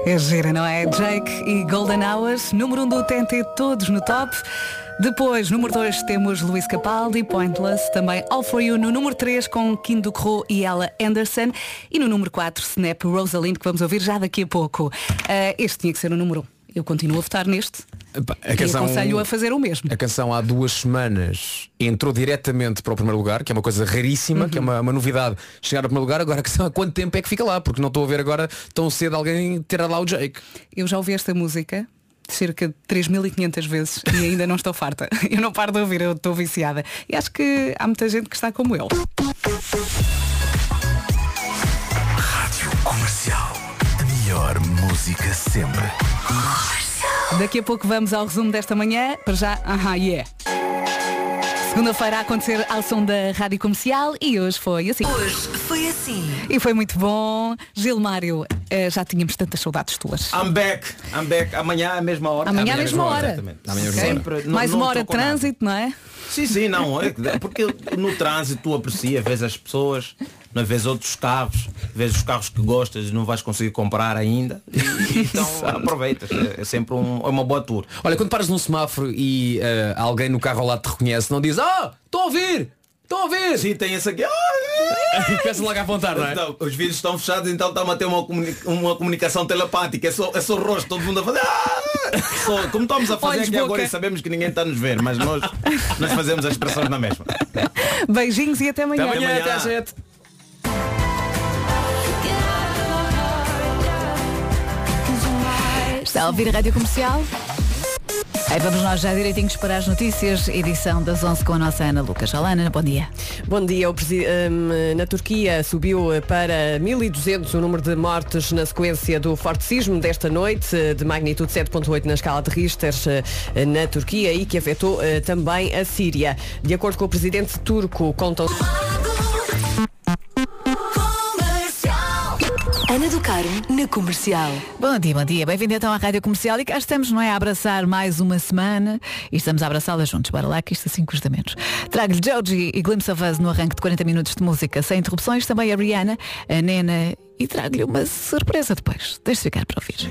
É gira, não é? Jake e Golden Hours, número 1 um do TNT, todos no top. Depois, número 2, temos Luís Capaldi, Pointless, também All For You no número 3 com Kim Ducro e Ella Anderson. E no número 4, Snap Rosalind, que vamos ouvir já daqui a pouco. Ah, este tinha que ser o número 1. Um. Eu continuo a votar neste. Epá, e aconselho a fazer o mesmo. A canção há duas semanas entrou diretamente para o primeiro lugar, que é uma coisa raríssima, que é uma, uma novidade chegar ao primeiro lugar. Agora a questão é quanto tempo é que fica lá, porque não estou a ver agora tão cedo alguém ter lá o Jake. Eu já ouvi esta música cerca de 3.500 vezes e ainda não estou farta. Eu não paro de ouvir, eu estou viciada. E acho que há muita gente que está como eu. Rádio Comercial. Melhor música sempre. Daqui a pouco vamos ao resumo desta manhã. Para já, aham, yeah. Segunda-feira a acontecer ao som da Rádio Comercial e hoje foi assim. Hoje foi assim. E foi muito bom. Gilmário, eh, já tínhamos tantas saudades tuas. I'm back, I'm back. Amanhã à mesma hora. Amanhã à mesma hora. Exatamente. Amanhã à mesma Sempre. Não- Mais não uma hora de trocou nada. trânsito, não é? Sim, sim, não. é que- Porque no trânsito tu aprecias, vês as pessoas, não é? vês outros carros, vês os carros que gostas e não vais conseguir comprar ainda. E, então aproveitas. É, é sempre um- é uma boa tour. Olha, quando paras num semáforo e eh, alguém no carro ao lado te reconhece, não diz, ah, estou a ouvir! Estou a ouvir! Sim, tem esse aqui. Começa logo a apontar, não é? Então, os vídeos estão fechados, então estamos a ter uma, comuni- uma comunicação telepática. É só, é só o rosto, todo mundo a fazer. "Ah!" Só- como estamos a fazer Olhos, aqui agora e sabemos que ninguém está a nos ver, mas nós, nós fazemos as expressões na mesma. Beijinhos e até amanhã. Até amanhã, até às sete. Está a ouvir a Rádio Comercial? Aí vamos nós já direitinhos para as notícias, edição das 11 com a nossa Ana Lucas. Olá Ana, bom dia. Bom dia. Hum, na Turquia subiu para 1.200 o número de mortes na sequência do forte sismo desta noite, eh, de magnitude 7.8 na escala de Richter eh, na Turquia e que afetou eh, também a Síria. De acordo com o presidente turco, contam... Ana do Carmo na comercial. Bom dia, bom dia. Bem-vindo então à Rádio Comercial e cá estamos, não é? A abraçar mais uma semana e estamos a abraçá-la juntos. Bora lá que isto assim custa menos. Trago-lhe Joji e Glimpse of Us no arranque de 40 minutos de música sem interrupções. Também a Rihanna, a Nena e trago-lhe uma surpresa depois. Deixe ficar para ouvir.